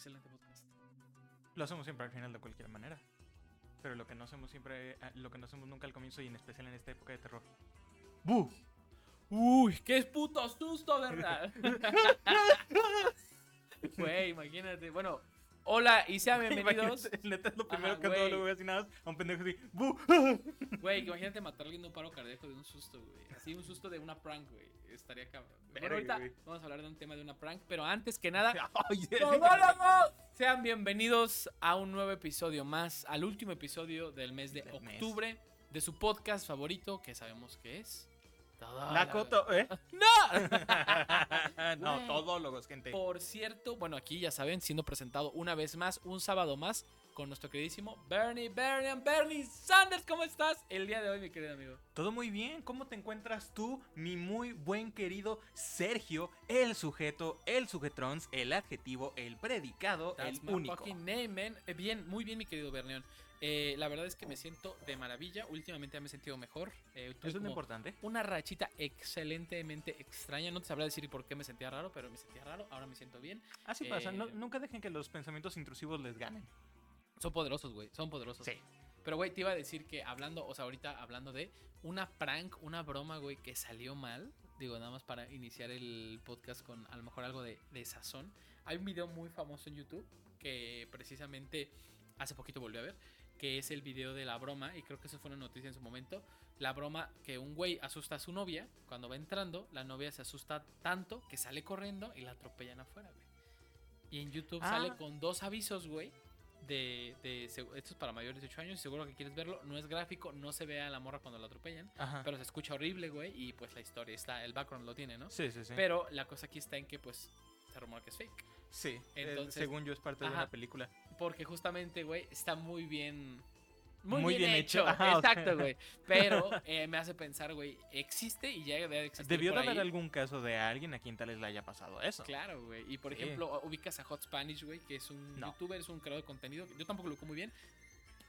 excelente podcast. Lo hacemos siempre al final de cualquier manera. Pero lo que no hacemos siempre, ah, lo que no hacemos nunca al comienzo y en especial en esta época de terror. ¡Bu! Uy, qué puto susto, ¿verdad? Güey, imagínate. Bueno, hola y sean bienvenidos. Neta es lo primero Ajá, que todo lo voy así nada a un pendejo así. ¡Bu! Güey, imagínate matar a alguien de un paro cardíaco de un susto, güey. Así un susto de una prank, güey. Estaría cabrón. Verga, ahorita vamos a hablar de un tema de una prank, pero antes que nada, ¡Todólogos! Sean bienvenidos a un nuevo episodio más, al último episodio del mes de Del mes. octubre de su podcast favorito, que sabemos que es. Todólogos. La coto, ¿eh? ¡No! no, Güey. todólogos, gente. Por cierto, bueno, aquí ya saben, siendo presentado una vez más, un sábado más, con nuestro queridísimo Bernie, Bernie, Bernie Sanders. ¿Cómo estás el día de hoy, mi querido amigo? Todo muy bien, ¿cómo te encuentras tú, mi muy buen querido Sergio, el sujeto, el sujetrons, el adjetivo, el predicado, That's el my único? fucking name, man. Eh, Bien, muy bien, mi querido Bernión. Eh, la verdad es que me siento de maravilla. Últimamente ya me he sentido mejor. Eh, Eso es lo importante. Una rachita excelentemente extraña. No te sabrá decir por qué me sentía raro, pero me sentía raro. Ahora me siento bien. Así Eh, pasa, no- nunca dejen que los pensamientos intrusivos les ganen. Son poderosos, güey. Son poderosos. Sí. Pero, güey, te iba a decir que hablando, o sea, ahorita hablando de una prank, una broma, güey, que salió mal. Digo, nada más para iniciar el podcast con a lo mejor algo de, de sazón. Hay un video muy famoso en YouTube que precisamente hace poquito volví a ver. Que es el video de la broma, y creo que eso fue una noticia en su momento. La broma que un güey asusta a su novia. Cuando va entrando, la novia se asusta tanto que sale corriendo y la atropellan afuera, güey. Y en YouTube Ah. sale con dos avisos, güey. De, de, esto es para mayores de 8 años, seguro que quieres verlo. No es gráfico, no se ve a la morra cuando la atropellan. Ajá. Pero se escucha horrible, güey. Y pues la historia está, el background lo tiene, ¿no? sí, sí, sí. Pero la cosa aquí está en que pues se rumora que es fake. sí, eh, entonces- según yo es parte de una película. Porque justamente, güey, está muy bien. Muy, Muy bien, bien hecho. ajá. Exacto, güey. Pero eh, me hace pensar, güey, existe y ya debe de existir. Debió de haber algún caso de alguien a quien tal vez le haya pasado eso. Claro, güey. Y por Sí. ejemplo, ubicas a Hot Spanish, güey, que es un No. youtuber, es un creador de contenido. Yo tampoco lo ubico muy bien.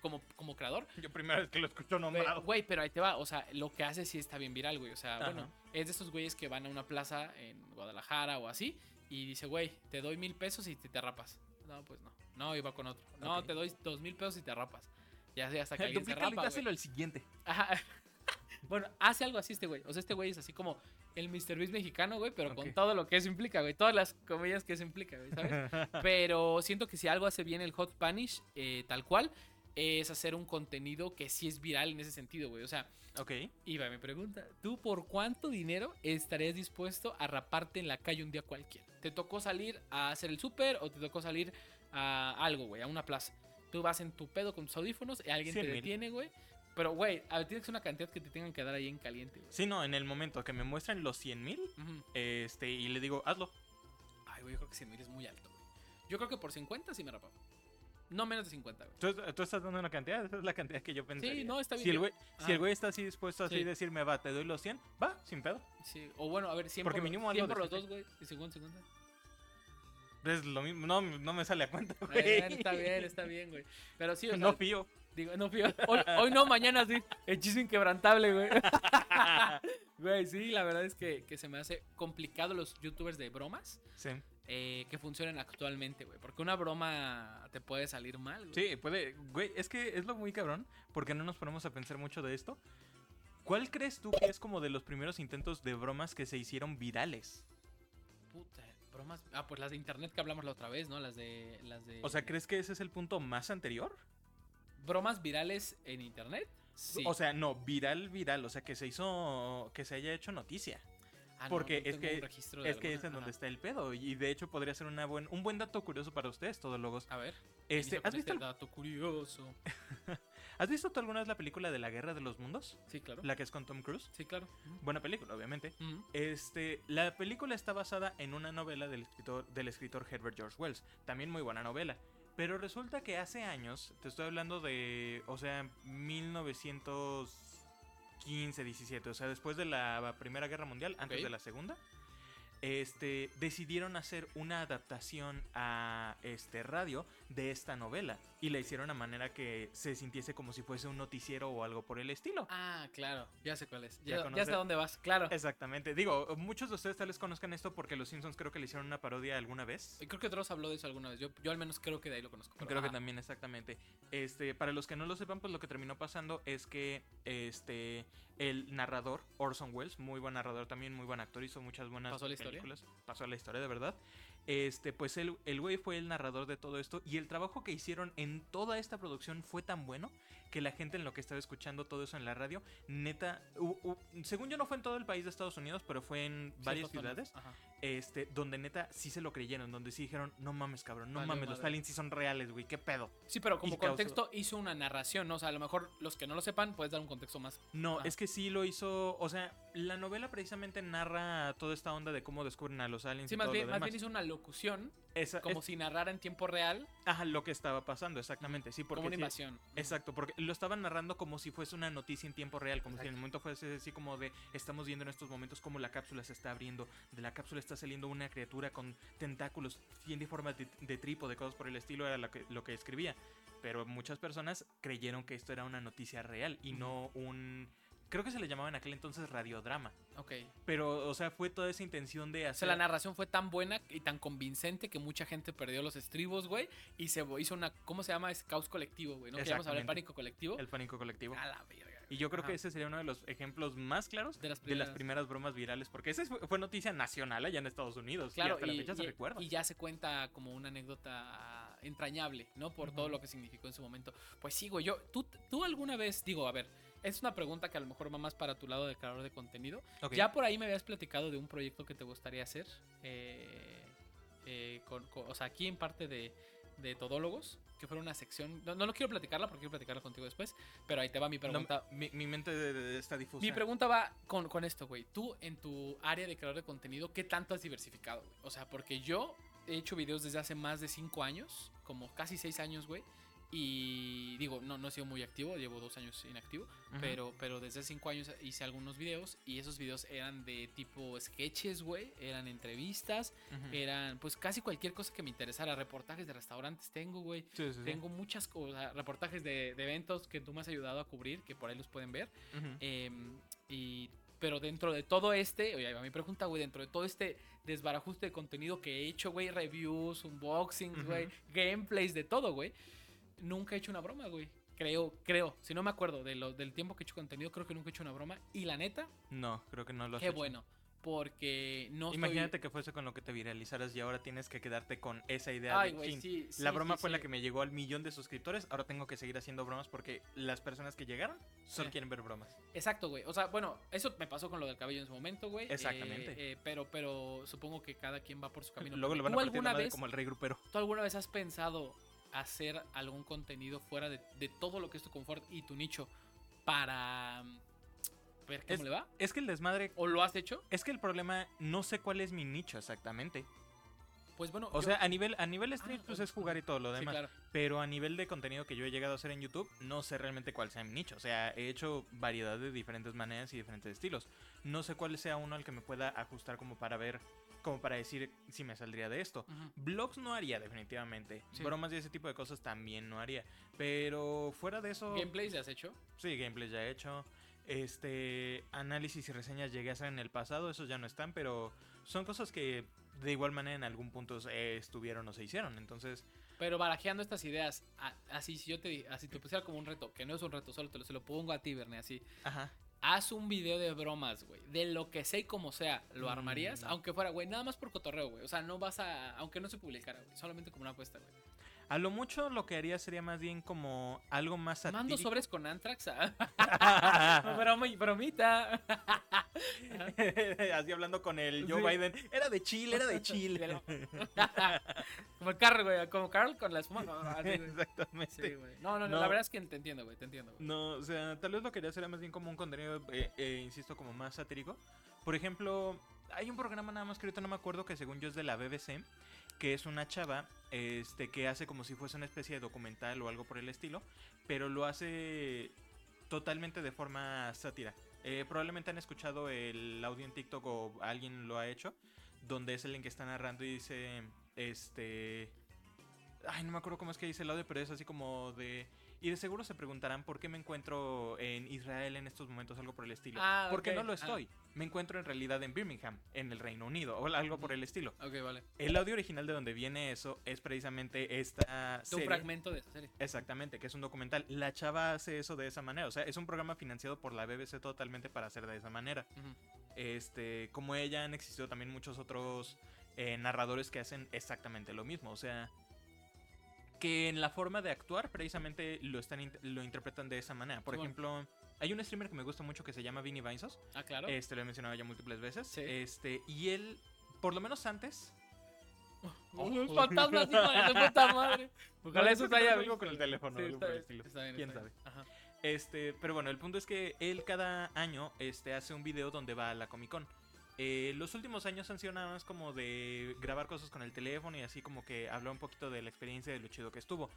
Como, como creador. Yo primera vez que lo escucho nombrado. Güey, pero ahí te va. O sea, lo que hace sí está bien viral, güey. O sea, Ajá. bueno, es de esos güeyes que van a una plaza en Guadalajara o así. Y dice, güey, te doy mil pesos y te, te rapas. No, pues no. No, iba con otro. No, te doy dos mil pesos y te rapas. Ya sé, hasta que alguien se rapa, el siguiente. Ajá. Bueno, hace algo así este güey. O sea, este güey es así como el Mr. Beast mexicano, güey, pero con todo lo que eso implica, güey. Todas las comillas que eso implica, güey, ¿sabes? pero siento que si algo hace bien el Hot Spanish, eh, tal cual, es hacer un contenido que sí es viral en ese sentido, güey. O sea, Ok. Iba, me pregunta, ¿tú por cuánto dinero estarías dispuesto a raparte en la calle un día cualquiera? ¿Te tocó salir a hacer el súper o te tocó salir a algo, güey, a una plaza? Tú vas en tu pedo con tus audífonos y alguien te 100,000. detiene, güey. Pero, güey, a ver, tiene que ser una cantidad que te tengan que dar ahí en caliente, güey. Sí, no, en el momento que me muestran los 100 mil, Ujú. este, y le digo, hazlo. Ay, güey, yo creo que 100 mil es muy alto, güey. Yo creo que por 50 sí me rapaba. No menos de 50, güey. Tú, tú estás dando una cantidad, esa es la cantidad que yo pensé. no, está bien. Si el güey, si el güey está así dispuesto así Sí. decirme, va, te doy los 100, va, sin pedo. Sí, o bueno, a ver, 100 Porque por, mínimo 100 algo por los dos, güey. Y según, segunda. Es lo mismo, no, no me sale a cuenta, güey. Está bien, está bien, güey. Pero sí, o sea, no fío. Digo, no, fío, hoy, hoy no, mañana sí. Hechizo inquebrantable, güey. Güey, sí, la verdad es que, que se me hace complicado los youtubers de bromas Sí. eh, que funcionan actualmente, güey. Porque una broma te puede salir mal, güey. Sí, puede, güey, es que es lo muy cabrón, porque no nos ponemos a pensar mucho de esto. ¿Cuál crees tú que es como de los primeros intentos de bromas que se hicieron virales? Puta, bromas. Ah, pues las de internet que hablamos la otra vez, ¿no? Las de. Las de O sea, ¿crees que ese es el punto más anterior? bromas virales en internet. Sí. O sea, no, viral, viral, o sea, que se hizo, que se haya hecho noticia. Ah, no, porque no es tengo que- Es que es en donde ajá. está el pedo, y de hecho podría ser una buen, un buen dato curioso para ustedes, todos logos. A ver. Este, ¿has, visto, este dato curioso? ¿Has visto tú alguna vez la película de la Guerra de los Mundos? Sí, claro. La que es con Tom Cruise. Sí, claro. Buena película, obviamente. Este, la película está basada en una novela del escritor, del escritor Herbert George Wells. También muy buena novela. Pero resulta que hace años, te estoy hablando de, o sea, 1915, 17, o sea, después de la Primera Guerra Mundial, antes de la Segunda, este, decidieron hacer una adaptación a este radio de esta novela y la hicieron a manera que se sintiese como si fuese un noticiero o algo por el estilo. Ah, claro, ya sé cuál es. ¿Ya Ya, sé a dónde vas, claro. Exactamente. Digo, muchos de ustedes tal vez conozcan esto porque los Simpsons creo que le hicieron una parodia alguna vez. Y Creo que Dross habló de eso alguna vez. Yo, yo al menos creo que de ahí lo conozco. pero Creo que también exactamente. Este, para los que no lo sepan, pues lo que terminó pasando es que este el narrador Orson Welles, muy buen narrador también, muy buen actor, hizo muchas buenas ¿Pasó a la historia? películas, pasó a la historia de verdad. Este, pues el, el güey fue el narrador de todo esto y el trabajo que hicieron en toda esta producción fue tan bueno que la gente en lo que estaba escuchando todo eso en la radio, neta, u- u- según yo no fue en todo el país de Estados Unidos, pero fue en varias ciudades este, donde neta sí se lo creyeron, donde sí dijeron, no mames, cabrón, no mames, los aliens sí son reales, güey, qué pedo. Sí, pero como Y causó- contexto hizo una narración, ¿no? O sea, a lo mejor los que no lo sepan, puedes dar un contexto más. No, es que sí lo hizo, o sea, la novela precisamente narra toda esta onda de cómo descubren a los aliens Sí, y más todo bien, lo más bien hizo una locución, Esa- como es- si narrara en tiempo real, ajá, lo que estaba pasando, exactamente, sí, porque como una sí- invasión. Exacto, porque lo estaban narrando como si fuese una noticia en tiempo real, como si en el momento fuese así como de estamos viendo en estos momentos cómo la cápsula se está abriendo, de la cápsula está saliendo una criatura con tentáculos, tiene forma de, de trípode, cosas por el estilo, era lo que, lo que escribía. Pero muchas personas creyeron que esto era una noticia real y no un... Creo que se le llamaba en aquel entonces radiodrama. Ok. Pero, o sea, fue toda esa intención de O hacer... sea, la narración fue tan buena y tan convincente que mucha gente perdió los estribos, güey. Y se hizo una. ¿Cómo se llama? Es caos colectivo, güey. ¿No? Que llamamos hablar de Exactamente. pánico colectivo. el pánico colectivo. A la verga. Y yo creo que ese sería uno de los ejemplos más claros De las de primeras. las primeras bromas virales, porque ese fue, noticia nacional allá en Estados Unidos. Claro, y hasta la y, fecha se recuerda. y ya se cuenta como una anécdota entrañable, ¿no? Por todo lo que significó en su momento. Pues sí, güey, yo, ¿tú, tú alguna vez, digo, a ver, es una pregunta que a lo mejor va más para tu lado de creador de contenido. Ya por ahí me habías platicado de un proyecto que te gustaría hacer, eh, eh, con- con- o sea, aquí en parte de, de Todólogos, que fuera una sección, no, no lo quiero platicarla porque quiero platicarla contigo después, pero ahí te va mi No, pregunta. mi, mi mente de- de- está difusa. Mi pregunta va con, con esto, güey. Tú, en tu área de creador de contenido, ¿qué tanto has diversificado, güey? O sea, porque yo he hecho videos desde hace más de 5 años, como casi 6 años, güey. Y digo, no, no he sido muy activo, llevo dos años inactivo, pero, pero desde 5 años hice algunos videos y esos videos eran de tipo sketches, güey, eran entrevistas, eran pues casi cualquier cosa que me interesara, reportajes de restaurantes tengo, güey, Sí, sí, sí. tengo muchas cosas, reportajes de, de eventos que tú me has ayudado a cubrir, que por ahí los pueden ver. Em, y, pero dentro de todo este, oye, va mi pregunta, güey, dentro de todo este desbarajuste de contenido que he hecho, güey, reviews, unboxings, güey, gameplays, de todo, güey, nunca he hecho una broma, güey. Creo, creo, si no me acuerdo de lo, del tiempo que he hecho contenido, creo que nunca he hecho una broma. Y la neta, No, creo que no lo has qué hecho. bueno, porque no Imagínate que fuese con lo que te viralizaras y ahora tienes que quedarte con esa idea Ay, de güey, "Chin, sí, sí, La broma sí, fue la que me llegó al millón de suscriptores. Ahora tengo que seguir haciendo bromas porque las personas que llegaron solo Sí. quieren ver bromas. Exacto, güey. O sea, bueno, eso me pasó con lo del cabello en su momento, güey. eh, Exactamente. eh, pero, pero supongo que cada quien va por su camino. Luego le van a ¿Tú partir alguna vez como el rey grupero. ¿Tú alguna vez has pensado hacer algún contenido fuera de, de todo lo que es tu confort y tu nicho para mm, ver cómo Es- le va? Es que el desmadre. ¿O lo has hecho? Es que el problema, no sé cuál es mi nicho exactamente. Pues bueno, O yo- sea, a nivel, a nivel stream, Ah, pues bueno, es jugar y todo lo sí, demás. claro. Pero a nivel de contenido que yo he llegado a hacer en YouTube, no sé realmente cuál sea mi nicho. O sea, he hecho variedad de diferentes maneras y diferentes estilos. No sé cuál sea uno al que me pueda ajustar como para ver, como para decir si me saldría de esto. Ujú. Blogs no haría definitivamente. Sí. Bromas y ese tipo de cosas también no haría. Pero fuera de eso, ¿Gameplays ya has hecho? sí, gameplays ya he hecho. Este, análisis y reseñas llegué a hacer en el pasado, esos ya no están, pero son cosas que de igual manera en algún punto eh, estuvieron o se hicieron. Entonces, Pero barajeando estas ideas, así si yo te así te pusiera como un reto, que no es un reto, solo te lo, se lo pongo a ti, Verne, así. ajá. Haz un video de bromas, güey. De lo que sea y como sea, ¿lo Mm, armarías? no. Aunque fuera, güey, nada más por cotorreo, güey. O sea, no vas a. Aunque no se publicara, güey. Solamente como una apuesta, güey. A lo mucho lo que haría sería más bien como algo más Mando satírico. sobres con Antrax. Y bromita. Así hablando con el Joe Sí. Biden. Era de Chile, era de Chile. como el Carl, güey. Como Carl con la espuma. Así, güey. Exactamente. Sí, güey. No, no, no, No. La verdad es que te entiendo, güey. Te entiendo, güey. No, o sea, tal vez lo que haría sería más bien como un contenido, eh, eh, insisto, como más satírico. Por ejemplo, hay un programa nada más que ahorita no me acuerdo que según yo es de la BBC, que es una chava este, que hace como si fuese una especie de documental o algo por el estilo, pero lo hace totalmente de forma sátira. Eh, probablemente han escuchado el audio en TikTok o alguien lo ha hecho, donde es el en que está narrando y dice, este... Ay, no me acuerdo cómo es que dice el audio, pero es así como de... Y de seguro se preguntarán por qué me encuentro en Israel en estos momentos, algo por el estilo. Ah, Porque no lo Ah. estoy. Me encuentro en realidad en Birmingham, en el Reino Unido, o algo por el estilo. Ok, vale. El audio original de donde viene eso es precisamente esta Es un serie. fragmento de esa serie. Exactamente, que es un documental. La chava hace eso de esa manera. O sea, es un programa financiado por la BBC totalmente para hacer de esa manera. Este, como ella han existido también muchos otros eh, narradores que hacen exactamente lo mismo. O sea, que en la forma de actuar precisamente lo están int- lo interpretan de esa manera. Por ejemplo, hay un streamer que me gusta mucho que se llama Vinny Vinesos. Ah, claro. Este lo he mencionado ya múltiples veces. Sí. Este, y él, por lo menos antes. Oh, los fantasmas, hijo de su puta madre. Ojalá eso haya algo con el teléfono, Sí, está bien, estilo. está bien, ¿Quién está sabe? bien. Ajá. Este, pero bueno, el punto es que él cada año este, hace un video donde va a la Comic Con. Eh, los últimos años han sido nada más como de grabar cosas con el teléfono y así como que hablar un poquito de la experiencia de lo chido que estuvo.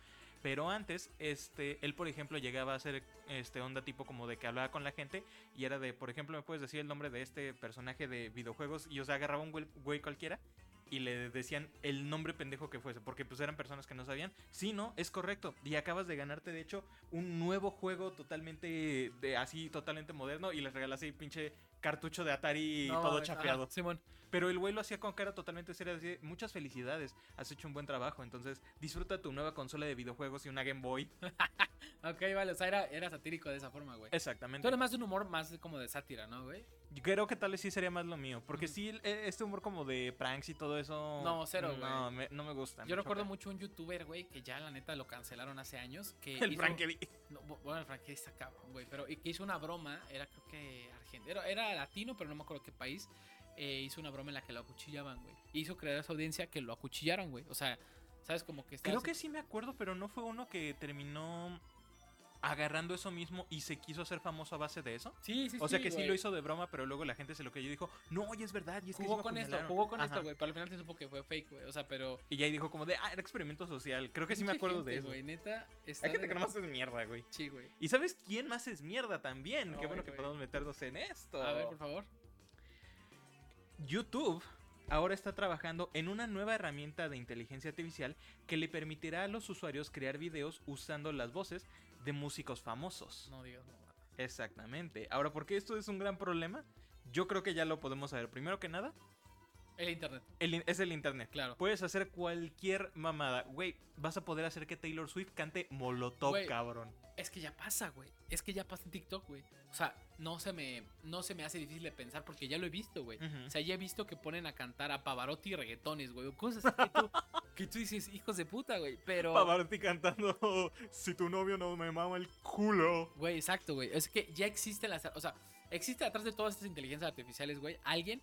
Pero antes, este, él por ejemplo llegaba a hacer este onda tipo como de que hablaba con la gente y era de, por ejemplo, me puedes decir el nombre de este personaje de videojuegos y o sea, agarraba un güey, güey cualquiera y le decían el nombre pendejo que fuese, porque pues eran personas que no sabían. Sí, no, es correcto. Y acabas de ganarte, de hecho, un nuevo juego totalmente de así, totalmente moderno, y les regalas ahí pinche cartucho de Atari No, todo chapeado. Pero el güey lo hacía con cara totalmente seria, decía, muchas felicidades, has hecho un buen trabajo, entonces disfruta tu nueva consola de videojuegos y una Game Boy. Ok, vale, o sea, era, era satírico de esa forma, güey. Exactamente. Tú eres más de un humor más como de sátira, ¿no, güey? Yo creo que tal vez sí sería más lo mío, porque sí, el- este humor como de pranks y todo eso... No, cero, No, me, no me gusta. Yo recuerdo mucho un youtuber, güey, que ya la neta lo cancelaron hace años. Que El hizo- Frankie. No, bu- bueno, el Frankie está cabrón, güey. Pero y que hizo una broma, era creo que Era, era latino, pero no me acuerdo qué país. eh, hizo una broma en la que lo acuchillaban, güey. Hizo creer a su audiencia que lo acuchillaron, güey. O sea, ¿sabes? Como que Creo estabas- que sí me acuerdo, pero no fue uno que terminó agarrando eso mismo y se quiso hacer famoso a base de eso. Sí, sí, O sea que sí lo hizo de broma, pero luego la gente se lo creyó y dijo, no, oye, es verdad, y es que sí Jugó me con esto, apuñalaron". jugó con Ajá. esto, güey. Pero al final se supo que fue fake, güey. O sea, pero. Y ya ahí dijo como de, ah, era experimento social. Creo que sí me acuerdo de eso. güey. Neta. Hay gente que nomás es mierda, güey. Sí, güey. ¿Y sabes quién más es mierda también? Qué bueno que podamos meternos en esto. A ver, por favor. YouTube ahora está trabajando en una nueva herramienta de inteligencia artificial que le permitirá a los usuarios crear videos usando las voces de músicos famosos. No digas, no. Exactamente. Ahora, ¿por qué esto es un gran problema? Yo creo que ya lo podemos saber. Primero que nada, El internet, el es el internet. claro. Puedes hacer cualquier mamada. Güey, vas a poder hacer que Taylor Swift cante Molotov, Güey. cabrón. Es que ya pasa, güey. Es que ya pasa en TikTok, güey. O sea, no se me, no se me hace difícil de pensar porque ya lo he visto, güey. O sea, ya he visto que ponen a cantar a Pavarotti y reggaetones, güey. o Cosas que tú, que tú dices, hijos de puta, güey. Pero, Pavarotti cantando Si tu novio no me mama el culo. güey, exacto, güey. Es que ya existe las... O sea, existe atrás de todas estas inteligencias artificiales, güey, alguien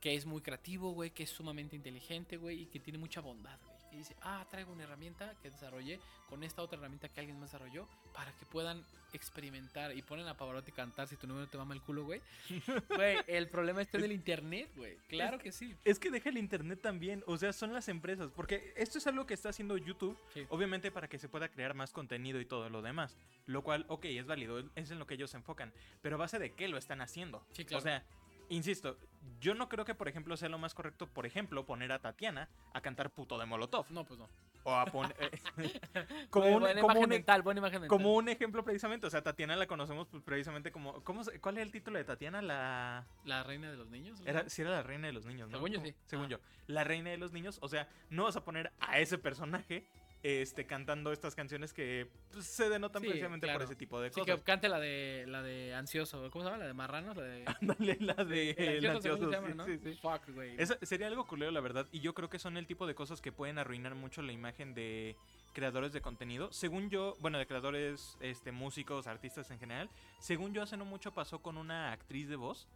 que es muy creativo, güey, que es sumamente inteligente, güey, y que tiene mucha bondad, güey. Que dice, ah, traigo una herramienta que desarrollé con esta otra herramienta que alguien más desarrolló para que puedan experimentar y ponen a Pavarotti cantar si tu no te mama el culo, güey. Güey, el problema está en el internet, güey. Claro que sí. Es que deja el internet también, o sea, son las empresas, porque esto es algo que está haciendo YouTube, Sí. obviamente para que se pueda crear más contenido y todo lo demás, lo cual, ok, es válido, es en lo que ellos se enfocan, pero a base de qué lo están haciendo. Sí, claro. O sea, insisto, yo no creo que, por ejemplo, sea lo más correcto, por ejemplo, poner a Tatiana a cantar puto de Molotov, No, pues no. o a poner... como, Buena- un, buena como imagen un- mental, buena imagen mental. como un ejemplo precisamente, o sea, Tatiana la conocemos pues, precisamente como... ¿cómo ¿Cuál es el título de Tatiana? La... La reina de los niños. Era, sí era la reina de los niños, ¿no? Según yo, Como- sí. Según Ah. yo. La reina de los niños, o sea, no vas a poner a ese personaje este, cantando estas canciones que pues, se denotan Sí, precisamente por ese tipo de Sí, cosas. que cante la de la de ansioso. ¿Cómo se llama? La de marranos, la de. Ándale, la de el ansioso, se llama, sí, ¿no? sí, sí. Fuck, güey. Esa- sería algo culero, la verdad. Y yo creo que son el tipo de cosas que pueden arruinar mucho la imagen de creadores de contenido. Según yo, bueno, de creadores, este, músicos, artistas en general. Según yo, hace no mucho pasó con una actriz de voz.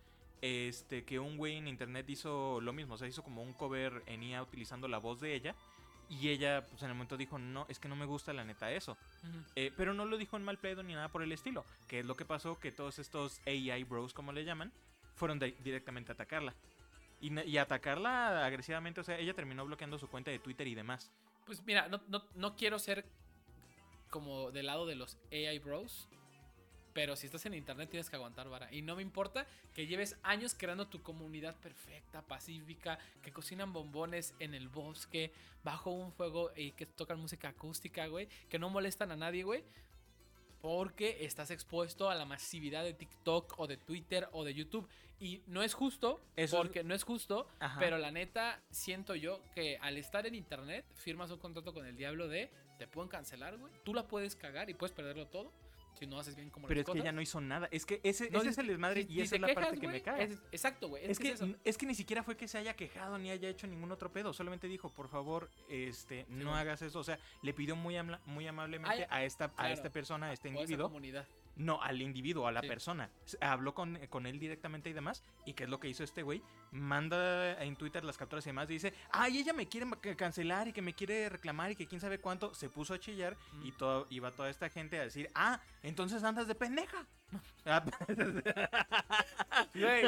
Este, que un güey en internet hizo lo mismo. O sea, hizo como un cover en IA utilizando la voz de ella. Y ella, pues en el momento dijo, no, es que no me gusta la neta eso. Eh, pero no lo dijo en mal pedo ni nada por el estilo. Que es lo que pasó, que todos estos AI bros, como le llaman, fueron directamente a atacarla. Y, y atacarla agresivamente, o sea, ella terminó bloqueando su cuenta de Twitter y demás. Pues mira, no, no, no quiero ser como del lado de los AI bros. Pero si estás en internet tienes que aguantar vara. Y no me importa que lleves años creando tu comunidad perfecta, pacífica, que cocinan bombones en el bosque, bajo un fuego y que tocan música acústica, güey. Que no molestan a nadie, güey. Porque estás expuesto a la masividad de TikTok o de Twitter o de YouTube. Y no es justo, Eso es- porque no es justo, Ajá. pero la neta siento yo que al estar en internet firmas un contrato con el diablo de te pueden cancelar, güey. Tú la puedes cagar y puedes perderlo todo si no haces bien como Pero las es que ya no hizo nada. Es que ese, No, ese es el desmadre si- y si esa es la quejas, parte que me caga. es- exacto, güey. Es Es, que, es que ni siquiera fue que se haya quejado ni haya hecho ningún otro pedo. Solamente dijo, por favor, este, no hagas eso. O sea, le pidió muy, amla- muy amablemente Ay, a esta, a claro. esta persona, a este O esa individuo. comunidad. No, al individuo, a la Sí. persona. Habló con, con él directamente y demás. ¿Y qué es lo que hizo este güey? Manda en Twitter las capturas y demás. Y dice, ay, ella me quiere cancelar y que me quiere reclamar y que quién sabe cuánto. Se puso a chillar y Mm. todo, iba toda esta gente a decir, ah, entonces andas de pendeja. Güey,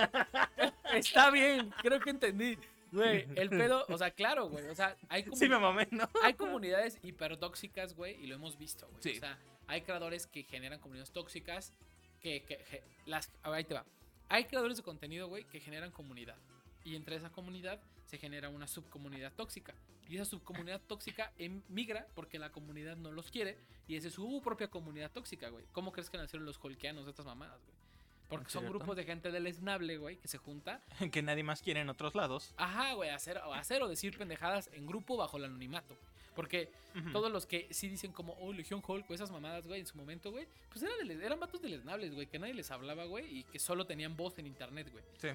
está bien, creo que entendí. Güey, el pedo, o sea, claro, güey. O sea, hay, sí me mamé, ¿no? hay comunidades hipertóxicas, güey, y lo hemos visto, güey. Sí. O sea, hay creadores que generan comunidades tóxicas, que, que- que- las, a ver, ahí te va. Hay creadores de contenido, güey, que generan comunidad. Y entre esa comunidad se genera una subcomunidad tóxica. Y esa subcomunidad tóxica emigra porque la comunidad no los quiere. Y esa es su propia comunidad tóxica, güey. ¿Cómo crees que nacieron los holkeanos de estas mamadas, güey? Porque son Cierto. grupos de gente deleznable, güey, que se junta que nadie más quiere en otros lados. Ajá, güey, hacer, o hacer o decir pendejadas en grupo bajo el anonimato. güey. Porque todos los que sí dicen como, oh, Legión Hulk o esas mamadas, güey, en su momento, güey, pues eran, eran vatos deleznables, güey, que nadie les hablaba, güey, y que solo tenían voz en internet, güey. Sí.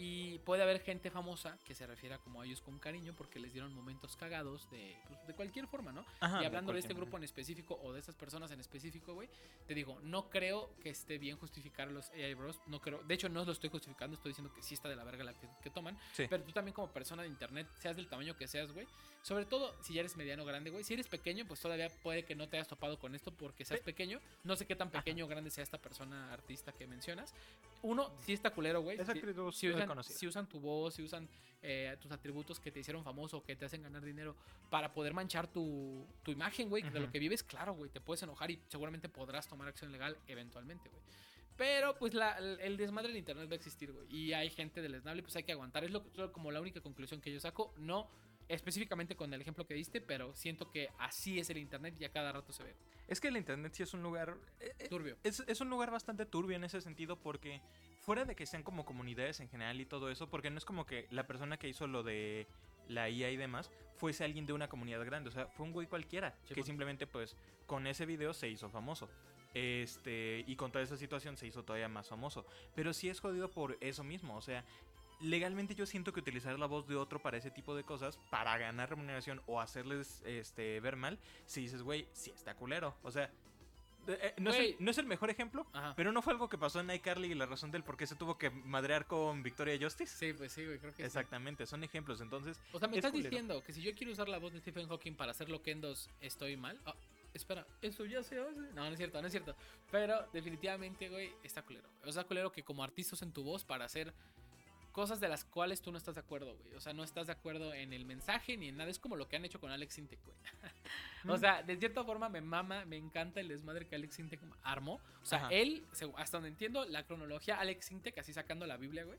Y puede haber gente famosa que se refiera como a ellos con cariño porque les dieron momentos cagados de, pues, de cualquier forma, ¿no? Ajá, y hablando de este cualquier grupo en específico o de estas personas en específico, güey, te digo, no creo que esté bien justificar a los AI Bros. No creo, de hecho, no lo estoy justificando, estoy diciendo que sí está de la verga la que, que toman. Sí. Pero tú también, como persona de internet, seas del tamaño que seas, güey. Sobre todo si ya eres mediano o grande, güey. Si eres pequeño, pues todavía puede que no te hayas topado con esto porque seas pequeño. No sé qué tan pequeño o grande sea esta persona artista que mencionas. Uno, sí está culero, güey. Es Si- actriz si usan, tu voz, si usan eh, tus atributos que te hicieron famoso, que te hacen ganar dinero para poder manchar tu, tu imagen, güey, de lo que vives, claro, güey, te puedes enojar y seguramente podrás tomar acción legal eventualmente, güey. Pero pues la- el, desmadre en internet va a existir, güey. Y hay gente deleznable, pues hay que aguantar. Es lo, como la única conclusión que yo saco. No específicamente con el ejemplo que diste, pero siento que así es el internet y a cada rato se ve. Es que el internet sí es un lugar. eh, eh, Turbio. Es, es un lugar bastante turbio en ese sentido porque fuera de que sean como comunidades en general y todo eso, porque no es como que la persona que hizo lo de la IA y demás fuese alguien de una comunidad grande, o sea, fue un güey cualquiera Sí, que simplemente pues con ese video se hizo famoso. Este, y con toda esa situación se hizo todavía más famoso. Pero sí es jodido por eso mismo, o sea, legalmente yo siento que utilizar la voz de otro para ese tipo de cosas, para ganar remuneración o hacerles este, ver mal, si dices, güey, sí está culero. O sea, eh, no, es el, no es el mejor ejemplo, Ajá. pero no fue algo que pasó en iCarly y la razón del por qué se tuvo que madrear con Victoria Justice. Sí, pues sí, güey, creo que sí. Exactamente, son ejemplos. Entonces, O sea, me Es estás culero. diciendo que si yo quiero usar la voz de Stephen Hawking para hacer Loquendos, estoy mal. Ah, espera, ¿eso ya se hace? No, no es cierto, no es cierto. Pero definitivamente, güey, está culero. O sea, culero que como artista usen tu voz para hacer cosas de las cuales tú no estás de acuerdo, güey. O sea, no estás de acuerdo en el mensaje ni en nada. Es como lo que han hecho con Alex Sintek, güey. o sea, de cierta forma me mama, me encanta el desmadre que Alex Sintek armó. O sea, Ajá. él, hasta donde entiendo la cronología, Alex Sintek, así sacando la Biblia, güey.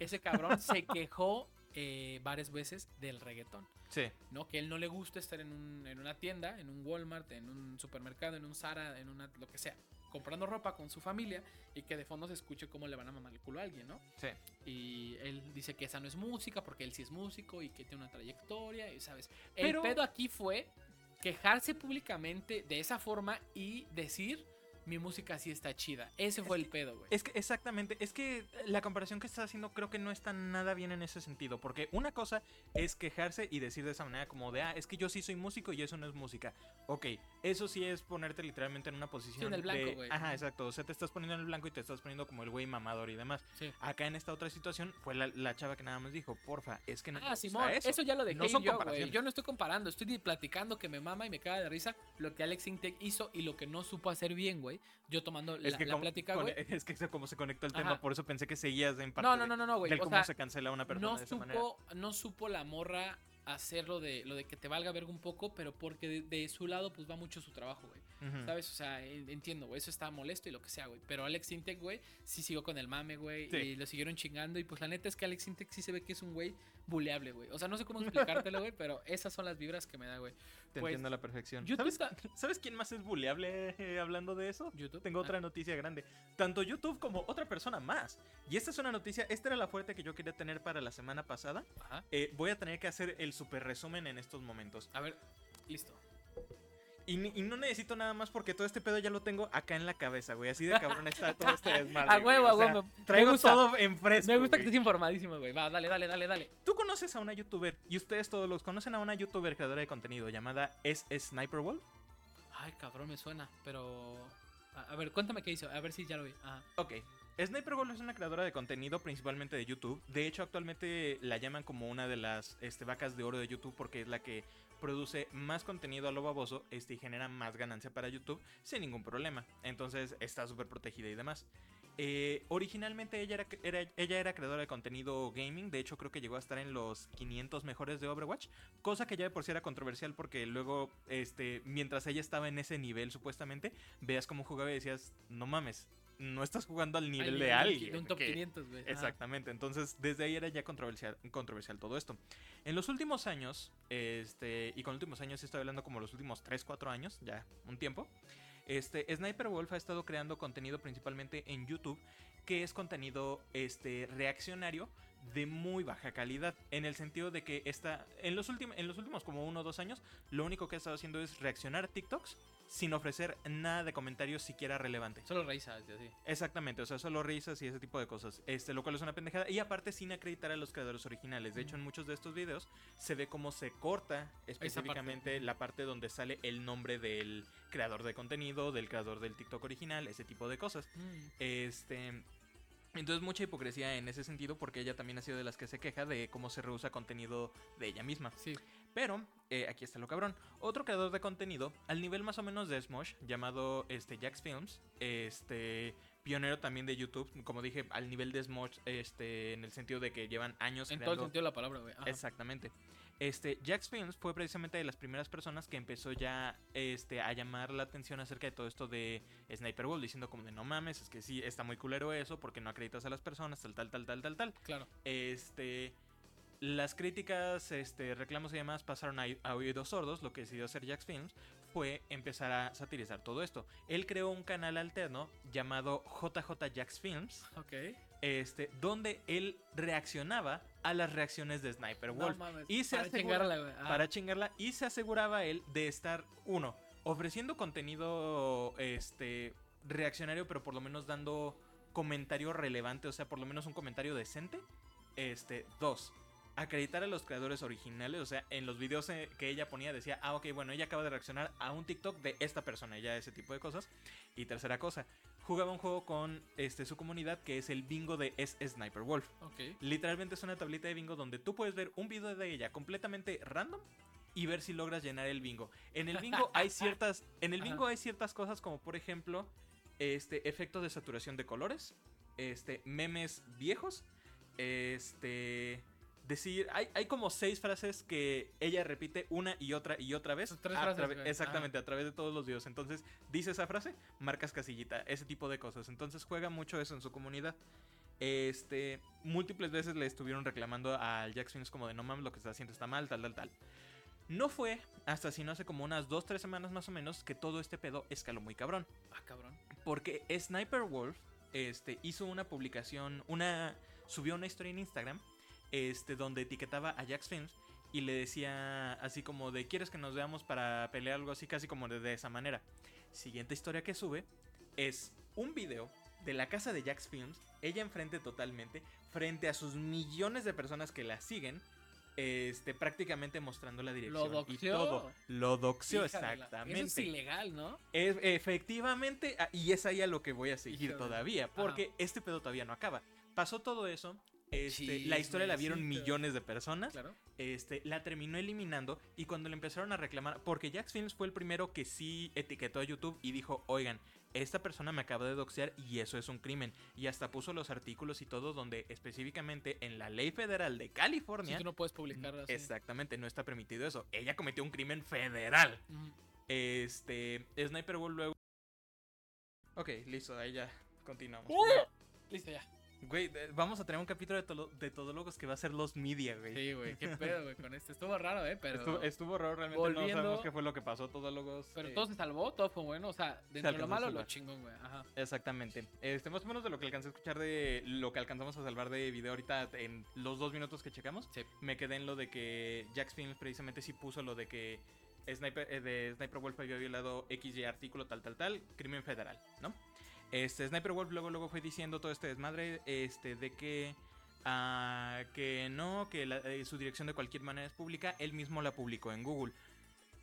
Ese cabrón se quejó eh, varias veces del reggaetón. sí, ¿no? Que él no le gusta estar en, un- en una tienda, en un Walmart, en un supermercado, en un Zara, en una lo que sea, comprando ropa con su familia y que de fondo se escuche cómo le van a mamar el culo a alguien, ¿no? sí. Y él dice que esa no es música porque él sí es músico y que tiene una trayectoria, y sabes. Pero- El pedo aquí fue quejarse públicamente de esa forma y decir mi música sí está chida. Ese fue el pedo, güey. Es que exactamente, es que la comparación que estás haciendo creo que no está nada bien en ese sentido, porque una cosa es quejarse y decir de esa manera como de, ah, es que yo sí soy músico y eso no es música. Ok, eso sí es ponerte literalmente en una posición en el blanco, güey. Ajá, exacto, o sea, te estás poniendo en el blanco y te estás poniendo como el güey mamador y demás. Sí. Acá en esta otra situación fue la, la chava que nada más dijo, porfa, es que no Ah, Simón, eso. eso. ya lo dejé No son yo, güey. Yo no estoy comparando, estoy platicando que me mama y me caga de risa lo que Alex Intec hizo y lo que no supo hacer bien, güey. Yo tomando la, Es que, la como, plática, güey. es que como se conectó el Ajá. tema, por eso pensé que seguías en parte No, no, no, no, no, güey. del O cómo sea, se cancela una persona no de esa manera. supo, no supo la morra hacer lo de, lo de que te valga verga un poco, pero porque de, de su lado, pues va mucho su trabajo, güey. ¿Sabes? O sea, en- entiendo, güey. Eso está molesto y lo que sea, güey. Pero Alex Intec, güey, sí siguió con el mame, güey. Sí. Y lo siguieron chingando. Y pues la neta es que Alex Intec sí se ve que es un güey buleable, güey. O sea, no sé cómo explicártelo, güey. Pero esas son las vibras que me da, güey. Te Pues, entiendo a la perfección. ¿Sabes, ¿Sabes quién más es buleable eh, hablando de eso? YouTube. Tengo Ah, otra noticia grande. Tanto YouTube como otra persona más. Y esta es una noticia, esta era la fuerte que yo quería tener para la semana pasada. Ajá. Eh, voy a tener que hacer el super resumen en estos momentos. A ver, listo. Y, y no necesito nada más porque todo este pedo ya lo tengo acá en la cabeza, güey. Así de cabrón está todo este desmadre. A huevo, a huevo. Traigo gusta. todo en fresco. Me gusta que estés informadísimo, güey. Va, dale, dale, dale, dale. Tú conoces a una youtuber, y ustedes todos los conocen a una youtuber creadora de contenido llamada S Sniper Wolf. Ay, cabrón, me suena. Pero. A, a ver, cuéntame qué hizo. A ver si ya lo vi. Ajá. Ok. Sniper Wolf es una creadora de contenido principalmente de YouTube. De hecho, actualmente la llaman como una de las este, vacas de oro de YouTube porque es la que produce más contenido a lo baboso este, y genera más ganancia para YouTube sin ningún problema. Entonces está súper protegida y demás. Eh, originalmente ella era, creadora de contenido gaming, de hecho creo que llegó a estar en los 500 mejores de Overwatch, cosa que ya de por sí era controversial porque luego, este, mientras ella estaba en ese nivel supuestamente, veas cómo jugaba y decías, no mames, no estás jugando al nivel Ay, de alguien. De un top que- 500, güey. Exactamente, entonces desde ahí era ya controversial, controversial todo esto. En los últimos años, este, y con últimos años estoy hablando como los últimos 3, 4 años, ya un tiempo, este, Sniper Wolf ha estado creando contenido principalmente en YouTube, que es contenido este, reaccionario de muy baja calidad, en el sentido de que está, en los, últimos en los últimos como uno o dos años, lo único que ha estado haciendo es reaccionar a TikToks sin ofrecer nada de comentarios siquiera relevante. Solo raíces, así. Exactamente, o sea, solo risas y ese tipo de cosas. Este, lo cual es una pendejada. Y aparte, sin acreditar a los creadores originales. De hecho, en muchos de estos videos se ve cómo se corta específicamente la parte donde sale el nombre del creador de contenido, del creador del TikTok original, ese tipo de cosas. Mm. Este. Entonces, mucha hipocresía en ese sentido, porque ella también ha sido de las que se queja de cómo se rehúsa contenido de ella misma. Sí. Pero, eh, aquí está lo cabrón. Otro creador de contenido, al nivel más o menos de Smosh, llamado este, Jax Films, este, pionero también de YouTube, como dije, al nivel de Smosh, este, en el sentido de que llevan años En todo el sentido de la palabra, güey. Exactamente. Este, Jax Films fue precisamente de las primeras personas que empezó ya este, a llamar la atención acerca de todo esto de Sniper Wolf, diciendo como de no mames, es que sí, está muy culero eso, porque no acreditas a las personas, tal, tal, tal, tal, tal, tal. Claro. Este. Las críticas, este, reclamos y demás pasaron a, a oídos sordos. Lo que decidió hacer Jax Films fue empezar a satirizar todo esto. Él creó un canal alterno llamado JJ Jax Films, Ok. este, donde él reaccionaba a las reacciones de Sniper Wolf No mames. y se para chingarla. Ajá. para chingarla y se aseguraba él de estar uno ofreciendo contenido este reaccionario pero por lo menos dando comentario relevante o sea por lo menos un comentario decente este dos acreditar a los creadores originales o sea en los videos eh, que ella ponía decía ah ok bueno ella acaba de reaccionar a un TikTok de esta persona ya ese tipo de cosas y tercera cosa jugaba un juego con este su comunidad que es el bingo de S Sniper Wolf Ok. Literalmente es una tablita de bingo donde tú puedes ver un video de ella completamente random y ver si logras llenar el bingo. En el bingo hay ciertas, en el Ajá. bingo hay ciertas cosas como por ejemplo, este efectos de saturación de colores, este memes viejos, este decir, hay, hay como seis frases que ella repite una y otra y otra vez. Tres a frases, güey. exactamente, a través de todos los videos. Entonces, dice esa frase, marcas casillita, ese tipo de cosas. Entonces juega mucho eso en su comunidad. Este, múltiples veces le estuvieron reclamando al Jack Films como de no mames, lo que está haciendo está mal, tal, tal, tal. No fue hasta si no hace como unas 2-3 semanas más o menos que todo este pedo escaló muy cabrón. Ah, cabrón. Porque Sniper Wolf este, hizo una publicación, una subió una historia en Instagram este, donde etiquetaba a Jax Films y le decía así como de ¿quieres que nos veamos para pelear algo así? Casi como de, de esa manera. Siguiente historia que sube es un video de la casa de Jax Films, ella enfrente totalmente, frente a sus millones de personas que la siguen, este, prácticamente mostrando la dirección y doxió. todo. Lo la- exactamente. Eso es ilegal, ¿no? Es- efectivamente, ah, y es ahí a lo que voy a seguir todavía, porque este pedo todavía no acaba. Pasó todo eso, este, la historia la vieron millones de personas, Claro. este, la terminó eliminando y cuando le empezaron a reclamar, porque Jax Films fue el primero que sí etiquetó a YouTube y dijo, oigan, esta persona me acaba de doxear y eso es un crimen. Y hasta puso los artículos y todo donde específicamente en la ley federal de California... Sí, tú no puedes publicar así. Exactamente, no está permitido eso. Ella cometió un crimen federal. Este, Sniper Wolf luego... Ok, listo, ahí ya continuamos. Listo, ya. Güey, vamos a tener un capítulo de, tolo- de Todólogos que va a ser los media, güey. Sí, güey. Qué pedo, güey, con esto. Estuvo raro, ¿eh? Pero, Estuvo, estuvo raro, realmente no volviendo- sabemos qué fue lo que pasó, Todólogos. pero eh, todo se salvó, todo fue bueno. O sea, dentro de lo malo, lo chingón, güey. Ajá. Exactamente. Este, más o menos de lo que alcancé a escuchar de lo que alcanzamos a salvar de video ahorita en los dos minutos que checamos, Sí. me quedé en lo de que Jax Films precisamente sí puso lo de que Sniper, eh, de Sniper Wolf había violado XY artículo tal tal tal, crimen federal, ¿no? Este Sniper Wolf luego luego fue diciendo todo este desmadre este de que ah, que no, que la- eh, su dirección de cualquier manera es pública, él mismo la publicó en Google.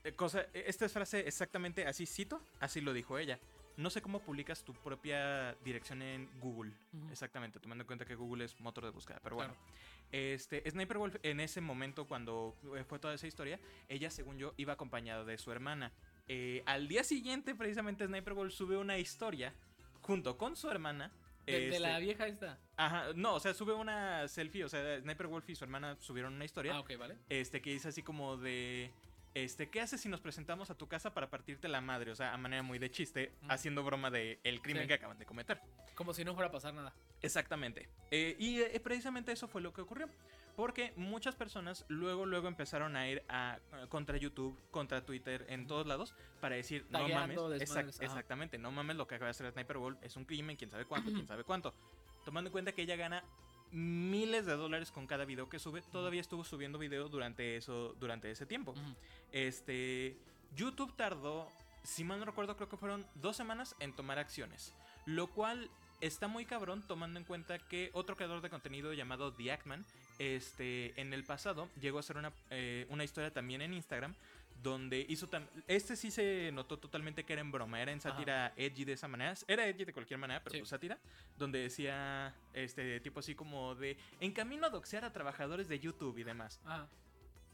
Eh, Cosa, eh, esta frase exactamente así cito, así lo dijo ella. No sé cómo publicas tu propia dirección en Google. Exactamente, tomando en cuenta que Google es motor de búsqueda. Pero bueno, Claro. este, Sniper Wolf en ese momento, cuando fue toda esa historia, ella, según yo, iba acompañada de su hermana. Eh, al día siguiente, precisamente, Sniper Wolf sube una historia junto con su hermana. De, de la este, vieja esta. Ajá, no, o sea, sube una selfie, o sea, Sniper Wolf y su hermana subieron una historia Ah, ok, vale. este que dice así como de este qué haces si nos presentamos a tu casa para partirte la madre o sea a manera muy de chiste Mm. haciendo broma de el crimen Sí. que acaban de cometer Como si no fuera a pasar nada. exactamente Eh, y eh, precisamente eso fue lo que ocurrió porque muchas personas luego luego empezaron a ir a contra YouTube contra Twitter en todos lados para decir no mames exact- exactamente no mames lo que acaba de hacer Sniper Wolf es un crimen quién sabe cuánto quién sabe cuánto tomando en cuenta que ella gana miles de dólares con cada video que sube todavía estuvo subiendo video durante eso durante ese tiempo este. YouTube tardó, si mal no recuerdo, creo que fueron dos semanas en tomar acciones. Lo cual está muy cabrón tomando en cuenta que otro creador de contenido llamado The Ackman, este, en el pasado llegó a hacer una, eh, una historia también en Instagram. Donde hizo tam- Este sí se notó totalmente que era en broma, era en sátira edgy de esa manera. Era edgy de cualquier manera, pero Sí. pues sátira. Donde decía este tipo así como de. En camino a doxear a trabajadores de YouTube y demás Ajá.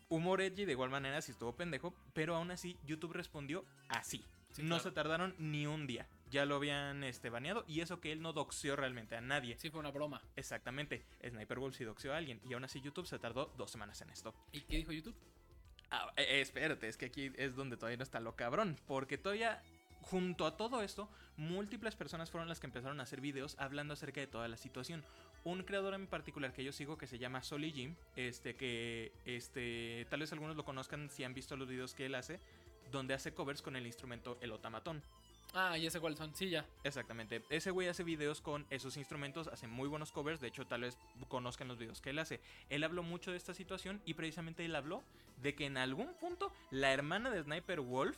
humor edgy de igual manera si estuvo pendejo, pero aún así YouTube respondió así. Sí, no claro. se tardaron ni un día. Ya lo habían este, baneado y eso que él no doxeó realmente a nadie. Sí, fue una broma. Exactamente, Sniper Wolf sí doxeó a alguien y aún así YouTube se tardó dos semanas en esto. ¿Y qué dijo YouTube? Ah, eh, espérate, es que aquí es donde todavía no está lo cabrón, porque todavía junto a todo esto, múltiples personas fueron las que empezaron a hacer videos hablando acerca de toda la situación. Un creador en particular que yo sigo que se llama Solly Jim, este que este tal vez algunos lo conozcan si han visto los videos que él hace, donde hace covers con el instrumento el otamatón. Ah, ya sé cuáles son. Sí, ya. Exactamente. Ese güey hace videos con esos instrumentos, hace muy buenos covers. De hecho, tal vez conozcan los videos que él hace. Él habló mucho de esta situación y precisamente él habló de que en algún punto la hermana de Sniper Wolf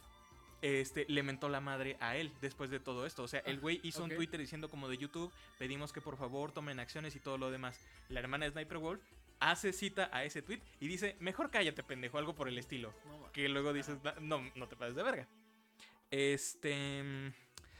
este, le mentó la madre a él después de todo esto. O sea, el güey hizo un Twitter diciendo como de YouTube, pedimos que por favor tomen acciones y todo lo demás. La hermana de Sniper Wolf hace cita a ese tweet y dice, mejor cállate pendejo, algo por el estilo. No, Que luego dices, "Na- no, no te pases de verga. Este. mm,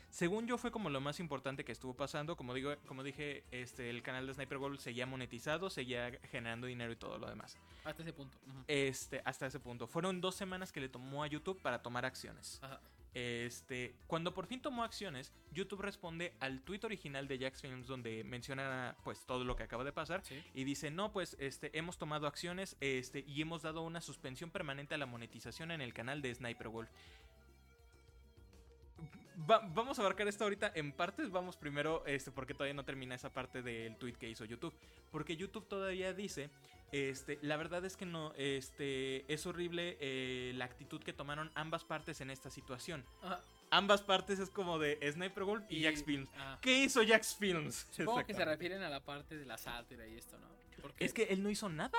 Según yo fue como lo más importante que estuvo pasando. Como digo, como dije, este, el canal de Sniper Gold seguía monetizado, seguía generando dinero y todo lo demás. Hasta ese punto. Este, hasta ese punto. Fueron dos semanas que le tomó a YouTube para tomar acciones. Ajá. Este, cuando por fin tomó acciones, YouTube responde al tweet original de Jax Films donde menciona pues todo lo que acaba de pasar Sí. y dice, "No, pues este hemos tomado acciones este y hemos dado una suspensión permanente a la monetización en el canal de Sniper Wolf." Va- vamos a abarcar esto ahorita en partes. Vamos primero, este, porque todavía no termina esa parte del tweet que hizo YouTube. Porque YouTube todavía dice, este, la verdad es que no, este, es horrible eh, la actitud que tomaron ambas partes en esta situación. Ajá. Ambas partes es como de Sniper Wolf y, Jax Films. ajá. ¿Qué hizo Jax Films? Supongo que se refieren a la parte de la sátira y esto, ¿no? Porque, Es que él no hizo nada.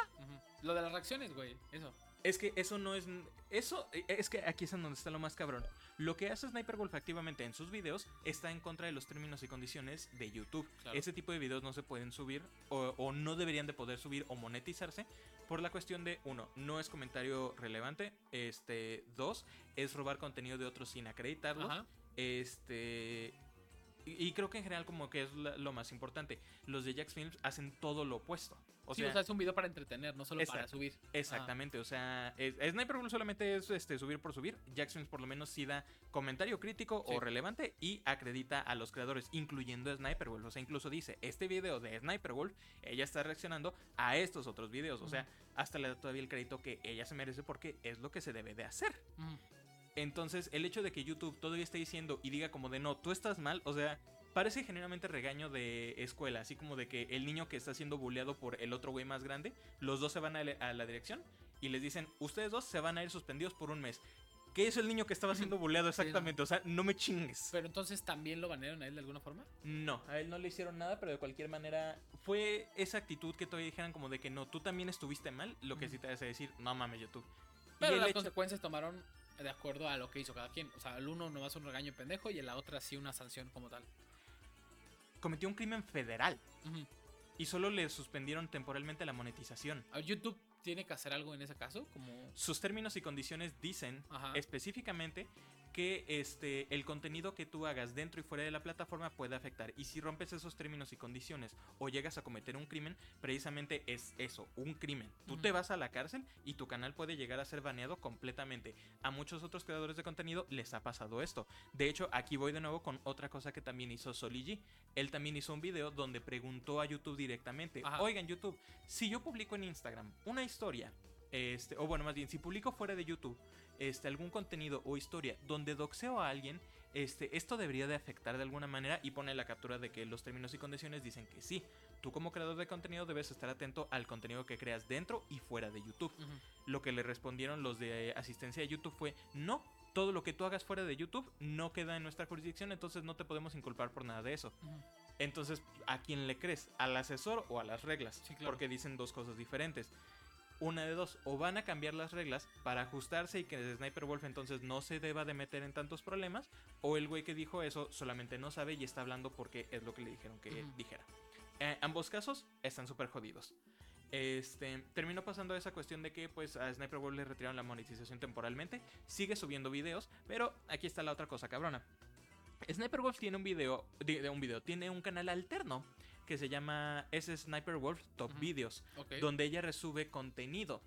Lo de las reacciones, güey. Eso. Es que eso no es. Eso eh, es que aquí es en donde está lo más cabrón. Lo que hace Sniper Wolf activamente en sus videos está en contra de los términos y condiciones de YouTube. Claro. Ese tipo de videos no se pueden subir o, o no deberían de poder subir o monetizarse por la cuestión de uno, no es comentario relevante. Este, dos, es robar contenido de otros sin acreditarlo. Ajá. Este. Y, Y creo que en general como que es la- lo más importante. Los de Jax Films hacen todo lo opuesto. O sí, sea, o sea, es un video para entretener, no solo para subir. Exactamente, o sea, es- Sniper Wolf solamente es este, subir por subir. Jackson por lo menos sí da comentario crítico Sí. o relevante y acredita a los creadores, incluyendo a Sniper Wolf. O sea, incluso dice, este video de Sniper Wolf, ella está reaccionando a estos otros videos. O sea, hasta le da todavía el crédito que ella se merece porque es lo que se debe de hacer. Ujú. Entonces, el hecho de que YouTube todavía esté diciendo y diga como de no, tú estás mal, o sea, parece genuinamente regaño de escuela, así como de que el niño que está siendo bulleado por el otro güey más grande, los dos se van a, la- a la dirección y les dicen, ustedes dos se van a ir suspendidos por un mes. ¿Qué es el niño que estaba siendo bulleado no. exactamente? O sea, no me chingues. Pero entonces también lo banearon a él de alguna forma. No, a él no le hicieron nada, pero de cualquier manera fue esa actitud que todavía dijeran como de que no, tú también estuviste mal, lo que Ujú. sí te hace decir, no mames YouTube. Pero las hecho- consecuencias tomaron de acuerdo a lo que hizo cada quien. O sea, el uno nomás un regaño pendejo y en la otra sí una sanción como tal. cometió un crimen federal. Y solo le suspendieron temporalmente la monetización. A YouTube tiene que hacer algo en ese caso, como... Sus términos y condiciones dicen Ajá. específicamente que este el contenido que tú hagas dentro y fuera de la plataforma puede afectar y si rompes esos términos y condiciones o llegas a cometer un crimen, precisamente es eso, un crimen. Tú te vas a la cárcel y tu canal puede llegar a ser baneado completamente. A muchos otros creadores de contenido les ha pasado esto. De hecho, aquí voy de nuevo con otra cosa que también hizo Soligi. Él también hizo un video donde preguntó a YouTube directamente, Ajá. "Oigan, YouTube, si yo publico en Instagram una historia este, o bueno, más bien, si publico fuera de YouTube este, algún contenido o historia donde doxeo a alguien, este, esto debería de afectar de alguna manera y pone la captura de que los términos y condiciones dicen que sí. Tú como creador de contenido debes estar atento al contenido que creas dentro y fuera de YouTube. Lo que le respondieron los de asistencia de YouTube fue, no, todo lo que tú hagas fuera de YouTube no queda en nuestra jurisdicción, entonces no te podemos inculpar por nada de eso. Entonces, ¿a quién le crees? ¿Al asesor o a las reglas? Sí, claro. Porque dicen dos cosas diferentes. Una de dos, o van a cambiar las reglas para ajustarse y que Sniper Wolf entonces no se deba de meter en tantos problemas, o el güey que dijo eso solamente no sabe y está hablando porque es lo que le dijeron que dijera. Eh, ambos casos están súper jodidos. Este, terminó pasando esa cuestión de que pues a Sniper Wolf le retiraron la monetización temporalmente, sigue subiendo videos, pero aquí está la otra cosa cabrona. Sniper Wolf tiene un video, de, de un video, tiene un canal alterno que se llama es Sniper Wolf Top Ujú. Videos, Ok. donde ella resube contenido.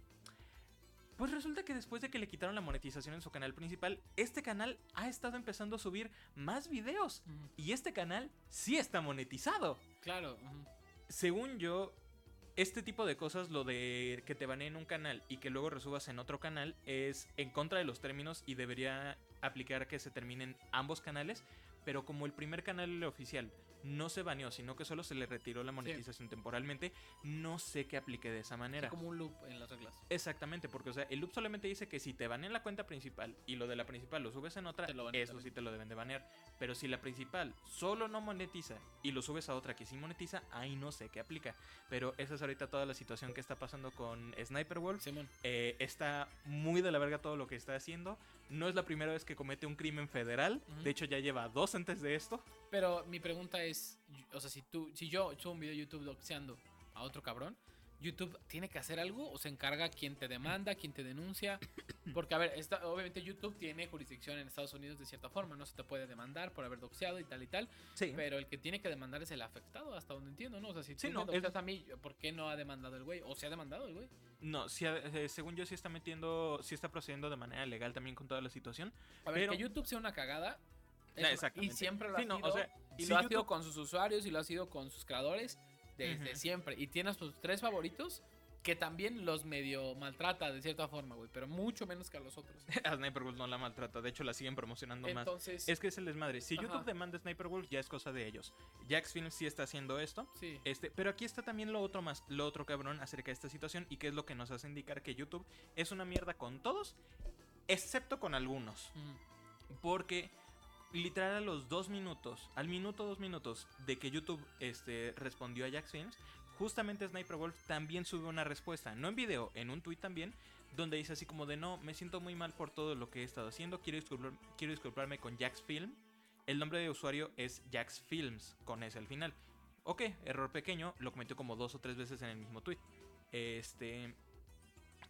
Pues resulta que después de que le quitaron la monetización en su canal principal, este canal ha estado empezando a subir más videos. Ujú. Y este canal sí está monetizado. Claro. ujú. Según yo, este tipo de cosas, lo de que te baneen un canal y que luego resubas en otro canal, es en contra de los términos y debería aplicar que se terminen ambos canales. Pero como el primer canal oficial no se baneó, sino que solo se le retiró la monetización temporalmente, no sé qué aplique de esa Sí, manera. como un loop en las reglas. Exactamente, porque o sea, el loop solamente dice que si te banean la cuenta principal y lo de la principal lo subes en otra, eso también. sí te lo deben de banear. Pero si la principal solo no monetiza y lo subes a otra que sí monetiza, ahí no sé qué aplica. Pero esa es ahorita toda la situación que está pasando con Sniper Wolf. Simón. Eh, está muy de la verga todo lo que está haciendo. No es la primera vez que comete un crimen federal. De hecho, ya lleva dos antes de esto. Pero mi pregunta es, o sea, si tú, si yo subo un video de YouTube doxeando a otro cabrón, YouTube tiene que hacer algo o se encarga quien te demanda, quien te denuncia, porque a ver, esta, obviamente YouTube tiene jurisdicción en Estados Unidos de cierta forma, no se te puede demandar por haber doxeado y tal y tal, Sí. pero el que tiene que demandar es el afectado, hasta donde entiendo, ¿no? O sea, si tú Sí, me no, doxeas es- a mí, ¿por qué no ha demandado el güey? ¿O se ha demandado el güey? No, sí, eh, según yo sí está metiendo, sí está procediendo de manera legal también con toda la situación. A ver, Pero- que YouTube sea una cagada. es Ah, exactamente. Y siempre lo Sí, ha no, o sido. sea, y si lo ha sido con sus usuarios y lo ha sido con sus creadores desde siempre. Y tiene a sus tres favoritos que también los medio maltrata de cierta forma, güey. Pero mucho menos que a los otros. A Sniper Wolf no la maltrata, de hecho la siguen promocionando más. Es que es el desmadre. Si Ajá. YouTube demanda a Sniper Wolf, ya es cosa de ellos. Jax Film sí está haciendo esto. sí. Este, pero aquí está también lo otro más, lo otro cabrón acerca de esta situación y que es lo que nos hace indicar que YouTube es una mierda con todos, excepto con algunos. Porque literal a los dos minutos, al minuto dos minutos de que YouTube este, respondió a Jax Films, justamente Sniper Wolf también sube una respuesta, no en video, en un tweet también, donde dice así como de no, me siento muy mal por todo lo que he estado haciendo, quiero disculparme con Jax Film. El nombre de usuario es Jax Films, con S al final. Ok, error pequeño, lo cometió como dos o tres veces en el mismo tweet. Este.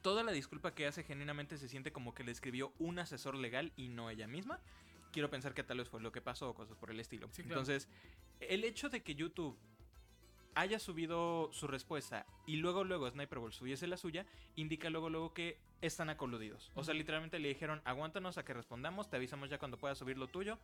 Toda la disculpa que hace genuinamente se siente como que le escribió un asesor legal y no ella misma. Quiero pensar que tal vez fue lo que pasó o cosas por el estilo. Sí, claro. Entonces, el hecho de que YouTube haya subido su respuesta y luego luego Sniper Wolf subiese la suya, indica luego luego que están acoludidos. O sea, literalmente le dijeron, aguántanos a que respondamos, te avisamos ya cuando puedas subir lo tuyo,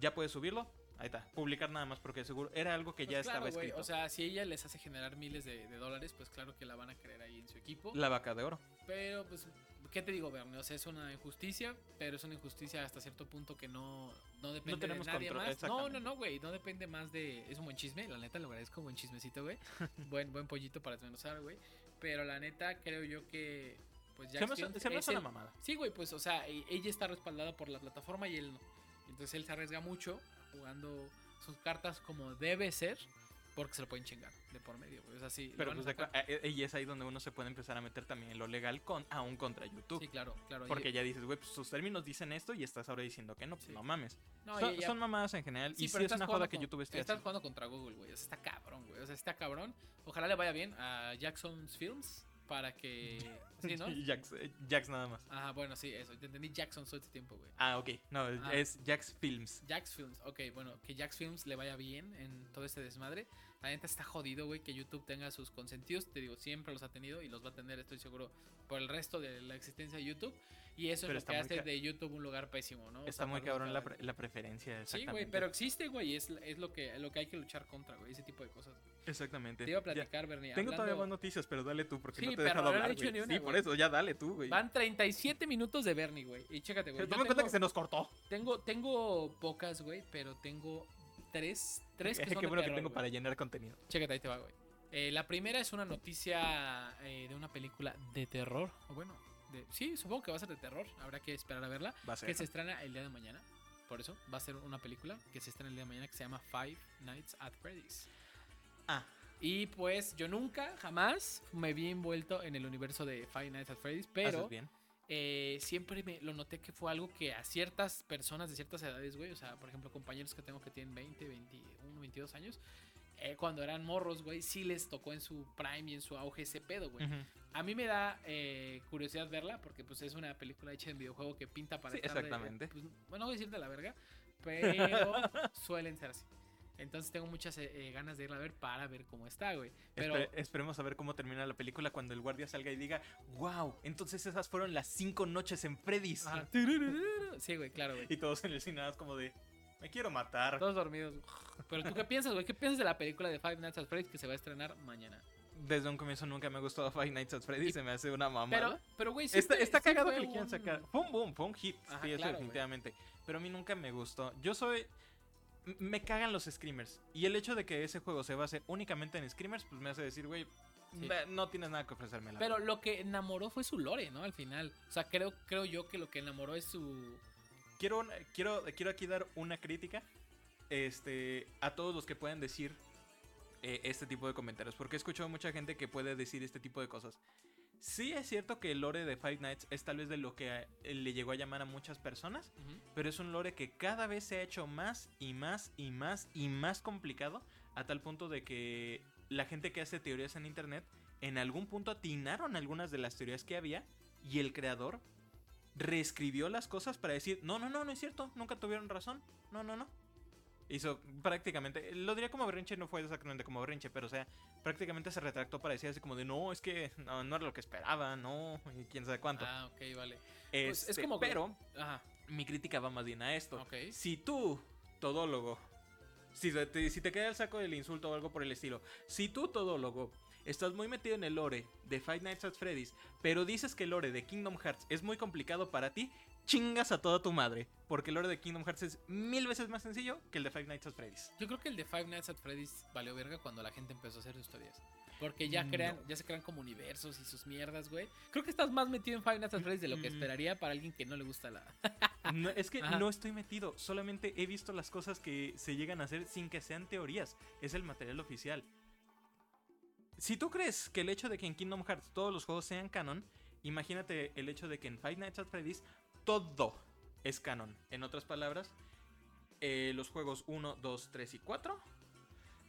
ya puedes subirlo, ahí está, publicar nada más porque seguro era algo que Pues ya claro, estaba escrito. O sea, si ella les hace generar miles de, de dólares, pues claro que la van a querer ahí en su equipo. la vaca de oro. Pero, pues, ¿qué te digo, Bernie? O sea, es una injusticia, pero es una injusticia hasta cierto punto que no, no depende tenemos de nadie control, más. No, no, no, güey, no depende más de... Es un buen chisme, la neta, lo agradezco, buen chismecito, güey. buen, buen pollito para desmenuzar, güey. Pero la neta, creo yo que... Pues Se me Films se me una mamada. Sí, güey, pues, o sea, e- ella está respaldada por la plataforma y él no. Entonces él se arriesga mucho jugando sus cartas como debe ser, porque se lo pueden chingar de por medio, güey. O sea, sí. Pero pues de eh, eh, y es ahí donde uno se puede empezar a meter también en lo legal con aún contra YouTube. Sí, claro, claro. y- Porque ya dices, güey, pues sus términos dicen esto y estás ahora diciendo que no, pues Sí. no mames. no, son, y ya- son mamadas en general Sí, y sí es una jugando joda que YouTube esté Estás así. jugando contra Google, güey. O sea, está cabrón, güey. O sea, está cabrón. Ojalá le vaya bien a Jackson's Films para que. Sí, ¿no? Y Jax, eh, Jax nada más. Ajá, bueno, sí, eso. Te entendí Jackson todo este tiempo, güey. Ah, ok. No, Ah. es Jax Films. Jax Films, ok, bueno, que Jax Films le vaya bien en todo este desmadre. La neta está jodido, güey, que YouTube tenga sus consentidos. Te digo, siempre los ha tenido y los va a tener, estoy seguro, por el resto de la existencia de YouTube. Y eso Pero es lo que hace ca- de YouTube un lugar pésimo, ¿no? O Está sea, muy cabrón la, pre- la preferencia, Sí, güey, pero existe, güey, es, es lo, que, lo que hay que luchar contra, güey, ese tipo de cosas. Exactamente. Te iba a Ya, platicar, Bernie. Tengo todavía más noticias, pero dale tú, porque Sí, no te he dejado he hablar, güey. una, Sí, por güey. eso, ya dale tú, güey. Van 37 minutos de Bernie, güey. Y chécate, güey. Toma en cuenta que se nos cortó. Tengo, tengo pocas, güey, pero tengo tres, tres que Qué son de bueno que tengo güey. para llenar contenido. Chécate, ahí te va, güey. Eh, la primera es una noticia eh, de una película de terror. O bueno, de, sí, supongo que va a ser de terror. Habrá que esperar a verla. Va a ser. Que se estrena el día de mañana. Por eso, va a ser una película que se estrena el día de mañana que se llama Five Nights at Freddy's. Ah, Y pues yo nunca, jamás me vi envuelto en el universo de Five Nights at Freddy's, pero bien. Eh, siempre me lo noté que fue algo que a ciertas personas de ciertas edades, güey, o sea, por ejemplo, compañeros que tengo que tienen 20, 21, 22 años, eh, cuando eran morros, güey, sí les tocó en su prime y en su auge ese pedo, güey. A mí me da eh, curiosidad verla porque pues es una película hecha en videojuego que pinta para Sí, estar de- pues, bueno, no voy a decir de la verga, pero suelen ser así. Entonces tengo muchas eh, eh, ganas de irla a ver para ver cómo está, güey. Pero Espe- esperemos a ver cómo termina la película cuando el guardia salga y diga, wow, entonces esas fueron las cinco noches en Freddy's. Ajá. Sí, güey, claro, güey. Y todos en el cine como de, me quiero matar. Todos dormidos. Pero tú qué piensas, güey? ¿Qué piensas de la película de Five Nights at Freddy's que se va a estrenar mañana? Desde un comienzo nunca me ha gustado Five Nights at Freddy's, se me hace una mamada. Pero, pero güey, sí está, está sí cagado que le quieran un- sacar. Fue un boom, fue un hit. Ajá, sí, eso claro, güey. definitivamente. Pero a mí nunca me gustó. Yo soy. Me cagan los screamers. Y el hecho de que ese juego se base únicamente en screamers, pues me hace decir, güey, Sí. no tienes nada que ofrecerme. la Pero verdad. lo que enamoró fue su lore, ¿no? Al final. O sea, creo, creo yo que lo que enamoró es su. quiero, quiero, quiero aquí dar una crítica este, a todos los que pueden decir eh, este tipo de comentarios. Porque he escuchado mucha gente que puede decir este tipo de cosas. Sí es cierto que el lore de Five Nights es tal vez de lo que eh, le llegó a llamar a muchas personas. Pero es un lore que cada vez se ha hecho más y más y más y más complicado. A tal punto de que la gente que hace teorías en internet en algún punto atinaron algunas de las teorías que había. Y el creador reescribió las cosas para decir, no, no, no, no es cierto, nunca tuvieron razón, no, no, no. Hizo prácticamente, lo diría como berrinche, no fue exactamente como berrinche, pero o sea, prácticamente se retractó para decir así como de, no, es que no, no era lo que esperaba, no, y quién sabe cuánto. Ah, ok, vale. pues es Este, como pero Ajá. mi crítica va más bien a esto. Ok. Si tú, todólogo, si te, si te queda el saco del insulto o algo por el estilo, si tú, todólogo, estás muy metido en el lore de Five Nights at Freddy's, pero dices que el lore de Kingdom Hearts es muy complicado para ti, chingas a toda tu madre. Porque el lore de Kingdom Hearts es mil veces más sencillo que el de Five Nights at Freddy's. Yo creo que el de Five Nights at Freddy's valió verga cuando la gente empezó a hacer historias. Porque ya crean, No. ya se crean como universos y sus mierdas, güey. Creo que estás más metido en Five Nights at Freddy's de lo que Mm. esperaría para alguien que no le gusta la. No, es que Ajá. no estoy metido, solamente he visto las cosas que se llegan a hacer sin que sean teorías. Es el material oficial. Si tú crees que el hecho de que en Kingdom Hearts todos los juegos sean canon, imagínate el hecho de que en Five Nights at Freddy's todo es canon. En otras palabras, eh, los juegos 1, 2, 3 y 4.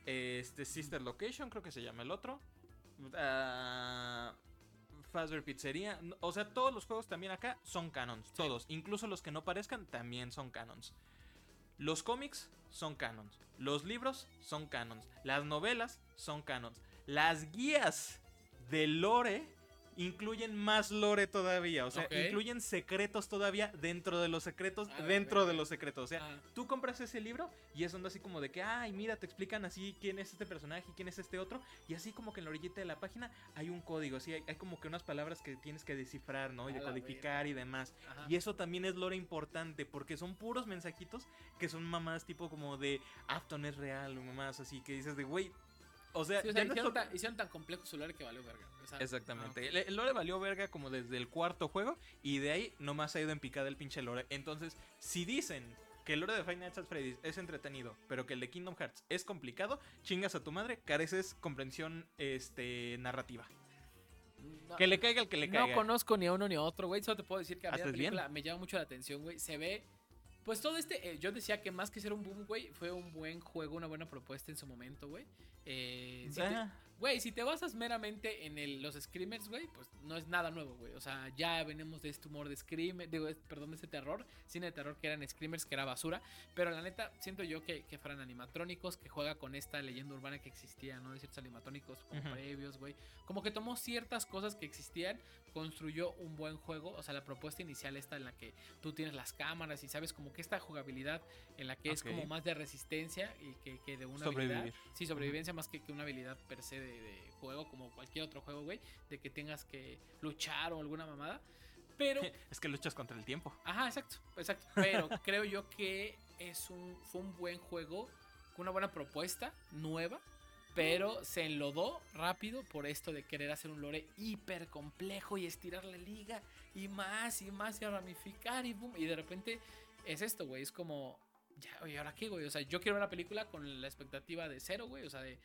Este Sister Location, creo que se llama el otro. ah, Fazbear Pizzeria. n- O sea, todos los juegos también acá son canons. Todos. Incluso los que no parezcan también son canons. Los cómics son canons. Los libros son canons. Las novelas son canons. Las guías de lore incluyen más lore todavía. O sea, incluyen secretos todavía dentro de los secretos, A la dentro de los secretos. O sea, Ah, tú compras ese libro y es onda así como de que, ay, mira, te explican así quién es este personaje y quién es este otro. Y así como que en la orillita de la página hay un código, así hay, hay como que unas palabras que tienes que descifrar, ¿no? Y decodificar y demás. ajá. Y eso también es lore importante porque son puros mensajitos que son mamás tipo como de Afton es real o mamás así que dices de, güey, o sea, Sí, o sea, no hicieron, tan, hicieron tan complejo su lore que valió verga. Exactamente. ah, El, el lore valió verga como desde el cuarto juego y de ahí nomás ha ido en picada el pinche lore. Entonces, si dicen que el lore de Nights at Freddy's es entretenido, pero que el de Kingdom Hearts es complicado, chingas a tu madre, careces comprensión este narrativa. no- Que le caiga el que le caiga. No conozco ni a uno ni a otro, güey. Solo te puedo decir que a mí la bien. película me llama mucho la atención, güey. Se ve. Pues todo este. eh, yo decía que más que ser un boom, güey, fue un buen juego, una buena propuesta en su momento, güey. Eh, Güey, si te basas meramente en el- los screamers, güey, pues no es nada nuevo, güey. O sea, ya venimos de este humor de screamer, digo, es- perdón, de este terror, cine de terror que eran screamers, que era basura. Pero la neta, siento yo que, que fueran animatrónicos, que juega con esta leyenda urbana que existía, ¿no? De ciertos animatrónicos como previos, güey. Como que tomó ciertas cosas que existían, construyó un buen juego. O sea, la propuesta inicial esta en la que tú tienes las cámaras y sabes como que esta jugabilidad en la que es Ok. como más de resistencia y que, que de una Sobrevivir. habilidad. Sí, sobrevivencia más que, que una habilidad per se de, de juego, como cualquier otro juego, güey. De que tengas que luchar o alguna mamada. Pero, es que luchas contra el tiempo. ajá, exacto, exacto. Pero creo yo que es un, fue un buen juego, una buena propuesta, nueva. Pero se enlodó rápido por esto de querer hacer un lore hiper complejo y estirar la liga y más y más y a ramificar y boom. Y de repente es esto, güey. Es como, ya, oye, ¿ahora qué, güey? O sea, yo quiero ver la película con la expectativa de cero, güey. O sea, de.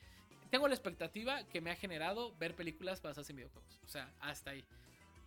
Tengo la expectativa que me ha generado ver películas basadas en videojuegos. O sea, hasta ahí.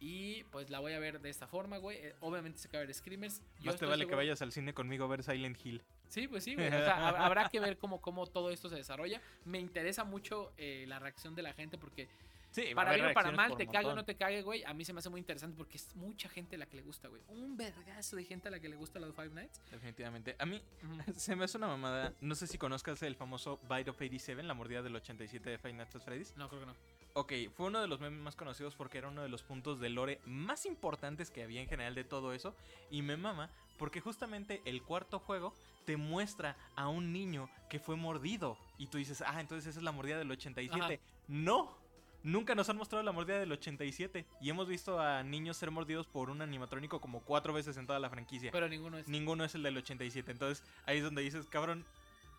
Y pues la voy a ver de esta forma, güey. Eh, obviamente se cabe ver Screamers. Yo Más te vale que vayas al cine conmigo a ver Silent Hill. Sí, pues sí, güey. O sea, hab- habrá que ver cómo, cómo todo esto se desarrolla. Me interesa mucho eh, la reacción de la gente porque Sí, para bien o para mal, te cague o no te cague, güey. A mí se me hace muy interesante porque es mucha gente a la que le gusta, güey. Un vergazo de gente a la que le gusta la de Five Nights. Definitivamente. A mí se me hace una mamada. No sé si conozcas el famoso Bite of 87, la mordida del 87 de Five Nights at Freddy's. No, creo que no. Ok, fue uno de los memes más conocidos porque era uno de los puntos de lore más importantes que había en general de todo eso. Y me mama porque justamente el cuarto juego te muestra a un niño que fue mordido. Y tú dices, ah, entonces esa es la mordida del 87. No, nunca nos han mostrado la mordida del 87. Y hemos visto a niños ser mordidos por un animatrónico como cuatro veces en toda la franquicia. Pero ninguno es. Ninguno es el del 87. Entonces ahí es donde dices, cabrón,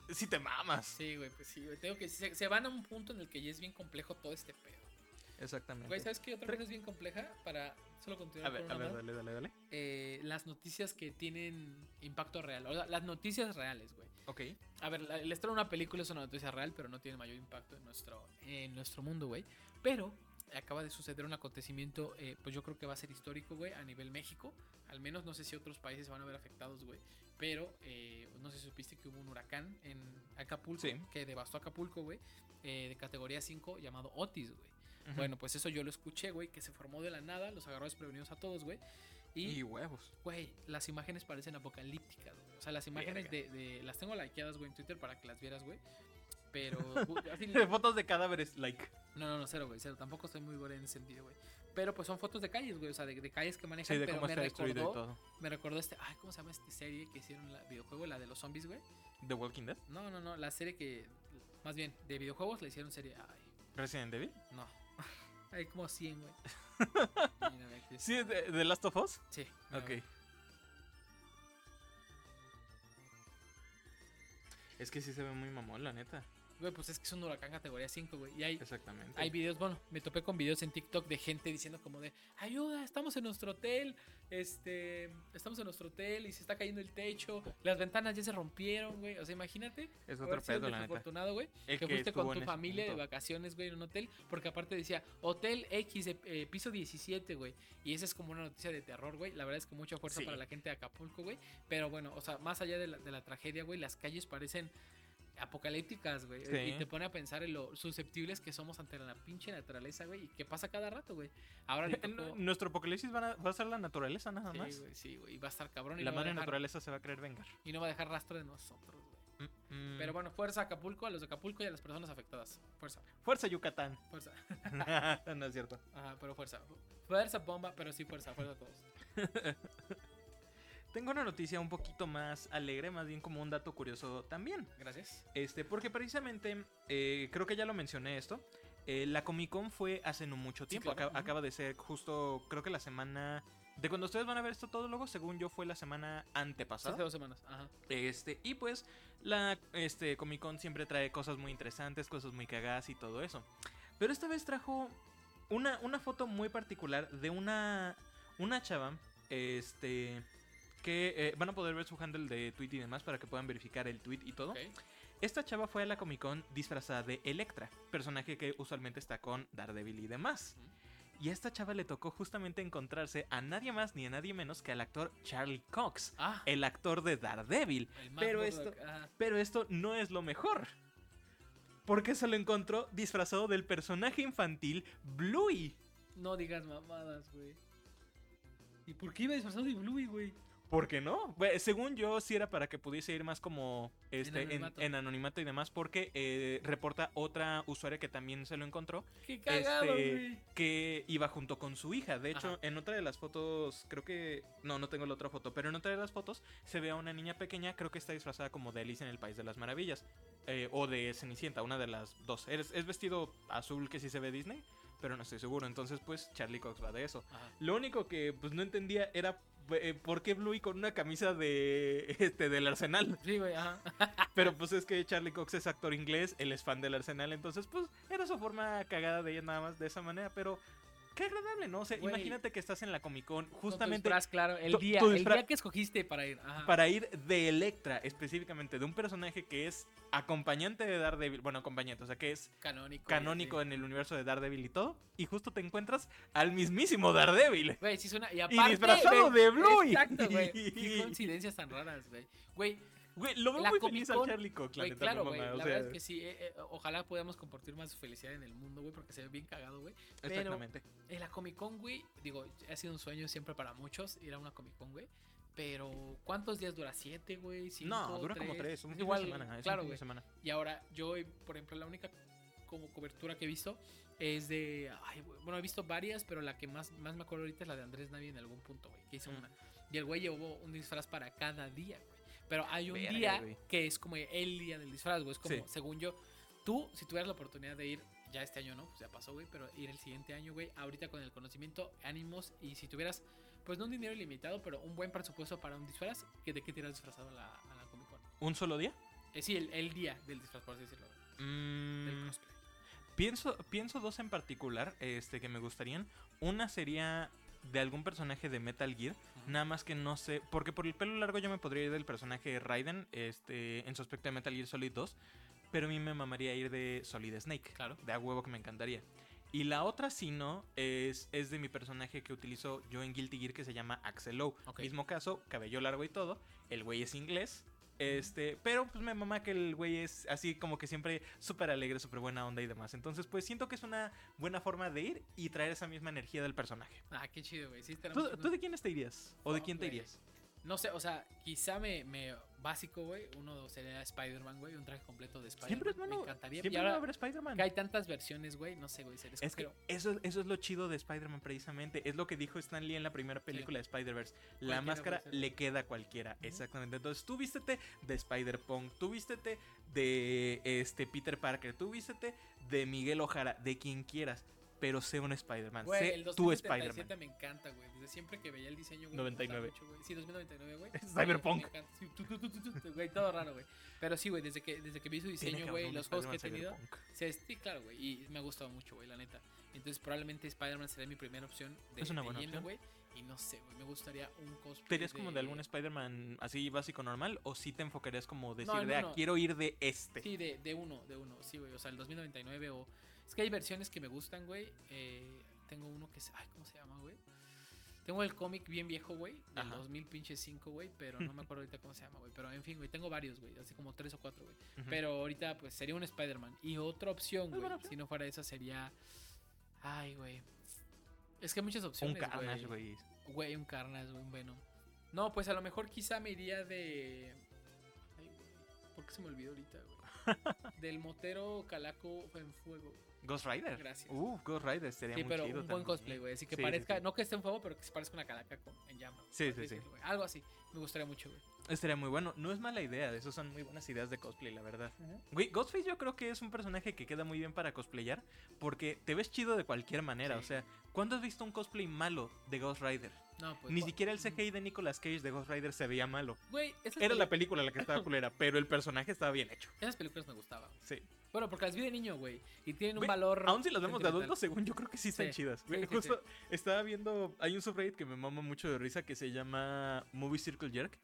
si te mamas. Sí, güey, pues sí, güey. Tengo que se, se van a un punto en el que ya es bien complejo todo este pedo. Exactamente. Güey, ¿sabes qué otra cosa es bien compleja? Para solo continuar a ver, con a ver, dale, dale, dale. Eh, las noticias que tienen impacto real. O sea, las noticias reales, güey. Ok. A ver, el estreno de una película es una noticia real, pero no tiene mayor impacto en nuestro, en nuestro mundo, güey. Pero acaba de suceder un acontecimiento, eh, pues yo creo que va a ser histórico, güey, a nivel México. Al menos no sé si otros países se van a ver afectados, güey. Pero eh, no sé si supiste que hubo un huracán en Acapulco Sí. que devastó Acapulco, güey, eh, de categoría 5 llamado Otis, güey. Ujú. Bueno, pues eso yo lo escuché, güey, que se formó de la nada, los agarró desprevenidos a todos, güey. Y Y, huevos. güey, las imágenes parecen apocalípticas, güey. O sea, las imágenes de, de- Las tengo likeadas, güey, en Twitter para que las vieras, güey. Pero... así- Fotos de cadáveres, like. no, no, no, cero, güey, cero. Tampoco estoy muy gore en ese sentido, güey. Pero pues son fotos de calles, güey. O sea, de, de calles que manejan. Sí, de pero cómo me está destruido y recordó, todo. me recordó este... Ay, ¿cómo se llama esta serie que hicieron la videojuego? La de los zombies, güey. The Walking Dead. No, no, no. La serie que... Más bien, de videojuegos le hicieron serie... Ay, Resident Evil. no. Hay como 100, güey. Sí, de, de Last of Us. Sí. Ok. Es que sí se ve muy mamón, la neta. Güey, pues es que es un huracán categoría 5, güey. Y hay, Exactamente. hay videos, bueno, me topé con videos en TikTok de gente diciendo como de, ayuda, estamos en nuestro hotel, este, estamos en nuestro hotel y se está cayendo el techo, las ventanas ya se rompieron, güey. O sea, imagínate. es otro pedo, la neta. güey. El Que fuiste con tu familia de vacaciones, güey, en un hotel. Porque aparte decía, Hotel X, eh, piso 17, güey. Y esa es como una noticia de terror, güey. La verdad es que mucha fuerza Sí. para la gente de Acapulco, güey. Pero bueno, o sea, más allá de la, de la tragedia, güey, las calles parecen... apocalípticas, güey. Sí. Y te pone a pensar en lo susceptibles que somos ante la pinche naturaleza, güey. Y que pasa cada rato, güey. Ahora le tocó... Nuestro apocalipsis a- va a ser la naturaleza nada Sí, más. güey, sí, güey. Y va a estar cabrón. Y la no madre dejar- naturaleza se va a querer vengar. Y no va a dejar rastro de nosotros, güey. Mm, mm. Pero bueno, fuerza Acapulco, a los de Acapulco y a las personas afectadas. Fuerza, Fuerza Yucatán. fuerza. no es cierto. Ajá, pero fuerza. Fuerza bomba, pero sí fuerza, fuerza a todos. Tengo una noticia un poquito más alegre, más bien como un dato curioso también. Gracias. Este, porque precisamente, eh, creo que ya lo mencioné esto. eh, la Comic Con fue hace no mucho Sí, tiempo. claro, acaba de ser justo, creo que la semana. De cuando ustedes van a ver esto todo luego, según yo, fue la semana antepasada. Hace dos semanas. Ajá. Este, y pues la este, Comic Con siempre trae cosas muy interesantes, cosas muy cagadas y todo eso. Pero esta vez trajo una, una foto muy particular de una, una chava, este, que eh, van a poder ver su handle de tweet y demás para que puedan verificar el tweet y todo. Esta chava fue a la Comic Con disfrazada de Electra, personaje que usualmente está con Daredevil y demás. Y a esta chava le tocó justamente encontrarse a nadie más ni a nadie menos que al actor Charlie Cox, Ah, el actor de Daredevil. pero esto-. Pero esto no es lo mejor. Porque se lo encontró disfrazado del personaje infantil Bluey. No digas mamadas, güey. ¿Y por qué iba disfrazado de Bluey, güey? ¿Por qué no? Según yo, sí era para que pudiese ir más como este, en, anonimato. en anonimato y demás, porque eh, reporta otra usuaria que también se lo encontró, Qué cagado, Este, que iba junto con su hija. De hecho, Ajá. en otra de las fotos, creo que... No, no tengo la otra foto, pero en otra de las fotos se ve a una niña pequeña, creo que está disfrazada como de Alice en el País de las Maravillas. eh, o de Cenicienta, una de las dos. Es, es vestido azul que sí se ve Disney, pero no estoy seguro. Entonces, pues, Charlie Cox va de eso. Ajá. Lo único que pues no entendía era eh, por qué Bluey con una camisa de este del Arsenal. Sí, güey, ajá. Pero pues es que Charlie Cox es actor inglés, él es fan del Arsenal, entonces pues era su forma cagada de ella nada más de esa manera, pero qué agradable, ¿no? O sea, Güey. imagínate que estás en la Comic Con Con tu justamente disfraz, claro, el tu- día, tu el disfraz- día que escogiste para ir. Ajá. para ir de Electra, específicamente de un personaje que es acompañante de Daredevil, bueno, acompañante, o sea, que es Canónico. canónico sí. en el universo de Daredevil y todo, y justo te encuentras al mismísimo Daredevil. Güey, sí suena. Y aparte. disfrazado güey, de Bluey. Exacto, güey. Qué coincidencias tan raras, güey. Güey, Güey, lo veo La muy feliz al Charlie Cox, güey, claro, güey. La o sea, verdad es que sí. eh, eh, ojalá podamos compartir más felicidad en el mundo, güey, porque se ve bien cagado, güey. Pero Exactamente. en la Comic Con, güey, digo, ha sido un sueño siempre para muchos ir a una Comic Con, güey. Pero, ¿cuántos días dura? ¿Siete, güey? ¿Cinco? No, dura como tres, un fin Igual, de semana. es claro, güey. semana. Y ahora, yo, eh, por ejemplo, la única como cobertura que he visto es de. ay, bueno, he visto varias, pero la que más, más me acuerdo ahorita es la de Andrés Navi en algún punto, güey. Que hizo Mm. una. Y el güey llevó un disfraz para cada día, güey. Pero hay un Verga, día güey. que es como el día del disfraz, güey. Es como, Sí. según yo, tú, si tuvieras la oportunidad de ir, ya este año no, pues ya pasó, güey, pero ir el siguiente año, güey, ahorita con el conocimiento, ánimos, y si tuvieras, pues no un dinero ilimitado, pero un buen presupuesto para un disfraz, ¿que ¿de qué tiras disfrazado a la, a la Comic Con? ¿Un solo día? Eh, sí, el, el día del disfraz, por así decirlo, del Mm, cosplay. pienso, pienso dos en particular este, que me gustarían. Una sería de algún personaje de Metal Gear. Nada más que no sé. Porque por el pelo largo yo me podría ir del personaje Raiden. Este, en su aspecto de Metal Gear Solid 2. Pero a mí me mamaría ir de Solid Snake. Claro. De a huevo que me encantaría. Y la otra, si no, es, es de mi personaje que utilizo yo en Guilty Gear que se llama Axelow. Ok. Mismo caso, cabello largo y todo. El güey es inglés. Este, pero pues me mama que el güey es así como que siempre súper alegre, súper buena onda y demás. Entonces, pues siento que es una buena forma de ir y traer esa misma energía del personaje. Ah, qué chido, güey. Sí, ¿Tú, de quiénes te irías? ¿O de No, quién te irías? No sé, o sea, quizá me, me básico, güey. Uno sería Spider-Man, güey. Un traje completo de Spider-Man. Siempre es Me bueno. encantaría. Siempre y ahora haber Spider-Man. que hay tantas versiones, güey. No sé, güey. Es que eso, eso es lo chido de Spider-Man precisamente. Es lo que dijo Stan Lee en la primera película de Spider-Verse. La máscara le queda a cualquiera. Exactamente. Entonces tú vístete de Spider-Punk. Tú vístete de este Peter Parker. Tú vístete de Miguel Ojara. De quien quieras. Pero sé un Spider-Man. Sé tu 2077 Spider-Man. me encanta, güey. Desde siempre que veía el diseño, güey. 99. Me gusta mucho, güey. Sí, 2099, güey. Cyberpunk. Sí, güey, todo raro, güey. Pero sí, güey, desde que, desde que vi su diseño, güey, los juegos que he tenido. Sí, sí, claro, güey. Y me ha gustado mucho, güey, la neta. Entonces, probablemente Spider-Man sería mi primera opción de, Es una de buena lleno, opción. güey. Y no sé, güey. Me gustaría un cosplay. ¿Te irías como de algún Spider-Man así básico normal? ¿O sí te enfocarías como decir No, de no, no. quiero ir de este? Sí, de, de uno, de uno. Sí, güey. O sea, el 2099 o. Es que hay versiones que me gustan, güey. Eh, tengo uno que se. Ay, ¿cómo se llama, güey? Tengo el cómic bien viejo, güey, del Ajá. 2005, güey, pero no me acuerdo ahorita cómo se llama, güey. Pero en fin, güey, tengo varios, güey, así como tres o cuatro, güey. Pero ahorita, pues sería un Spider-Man. Y otra opción, güey, si no fuera esa, sería. Ay, güey. Es que hay muchas Un opciones. Carnage, güey. Güey, un Carnage, un Venom. No, pues a lo mejor quizá me iría de. Ay, güey. ¿Por qué se me olvidó ahorita, güey? Del motero Calaco en fuego. Ghost Rider. Gracias. Uh, Ghost Rider sería Sí, muy pero chido un buen también. cosplay, güey. Así que Sí, parezca, sí. no que esté en fuego, pero que se parezca una calaca con, en llamas. Sí, sí, sí. Algo así. Me gustaría mucho, güey. Estaría muy bueno. No es mala idea. Esos son muy buenas ideas de cosplay, la verdad. Güey, Ghostface yo creo que es un personaje que queda muy bien para cosplayar. Porque te ves chido de cualquier manera. O sea, ¿cuándo has visto un cosplay malo de Ghost Rider? No, pues. Ni siquiera el CGI de Nicolas Cage de Ghost Rider se veía malo. Güey, esas, Era la película la que estaba culera, pero el personaje estaba bien hecho. esas películas me gustaban. Sí. Bueno, porque las vi de niño, güey. Y tienen un Güey, valor. Aún si las vemos de adultos, según yo creo que sí están Sí, chidas. Güey, sí, Justo estaba viendo, hay un subreddit que me mama mucho de risa que se llama Movie Circle Jerk.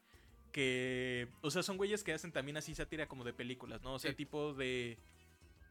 Que, o sea, son güeyes que hacen también así sátira como de películas, ¿no? O sea, tipo de...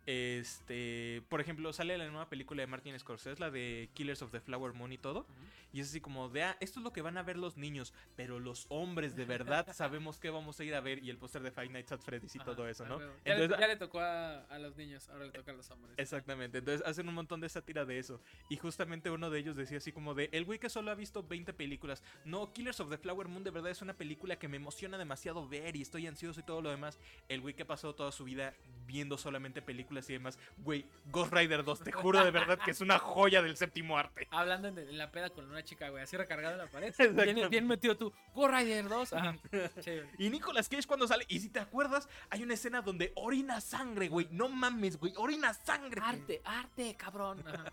Este, por ejemplo, sale la nueva película de Martin Scorsese, la de Killers of the Flower Moon y todo. Y es así como de, ah, esto es lo que van a ver los niños, pero los hombres de verdad sabemos que vamos a ir a ver. Y el póster de Five Nights at Freddy's y Ajá, todo eso, ah, ¿no? Ya, Entonces, le, ya le tocó a, a los niños, ahora le toca a los hombres. Exactamente, entonces hacen un montón de sátira de eso. Y justamente uno de ellos decía así como de, el güey que solo ha visto 20 películas. No, Killers of the Flower Moon de verdad es una película que me emociona demasiado ver y estoy ansioso y todo lo demás. El güey que pasó toda su vida viendo solamente películas y demás. Güey, Ghost Rider 2, te juro de verdad que es una joya del séptimo arte. Hablando en, la peda con una chica, güey, así recargada en la pared. Bien, bien metido tú. Go Rider 2. Ajá. Chévere. Y Nicolas Cage cuando sale, y si te acuerdas, hay una escena donde orina sangre, güey. No mames, güey, orina sangre. Arte, arte, cabrón. Ajá.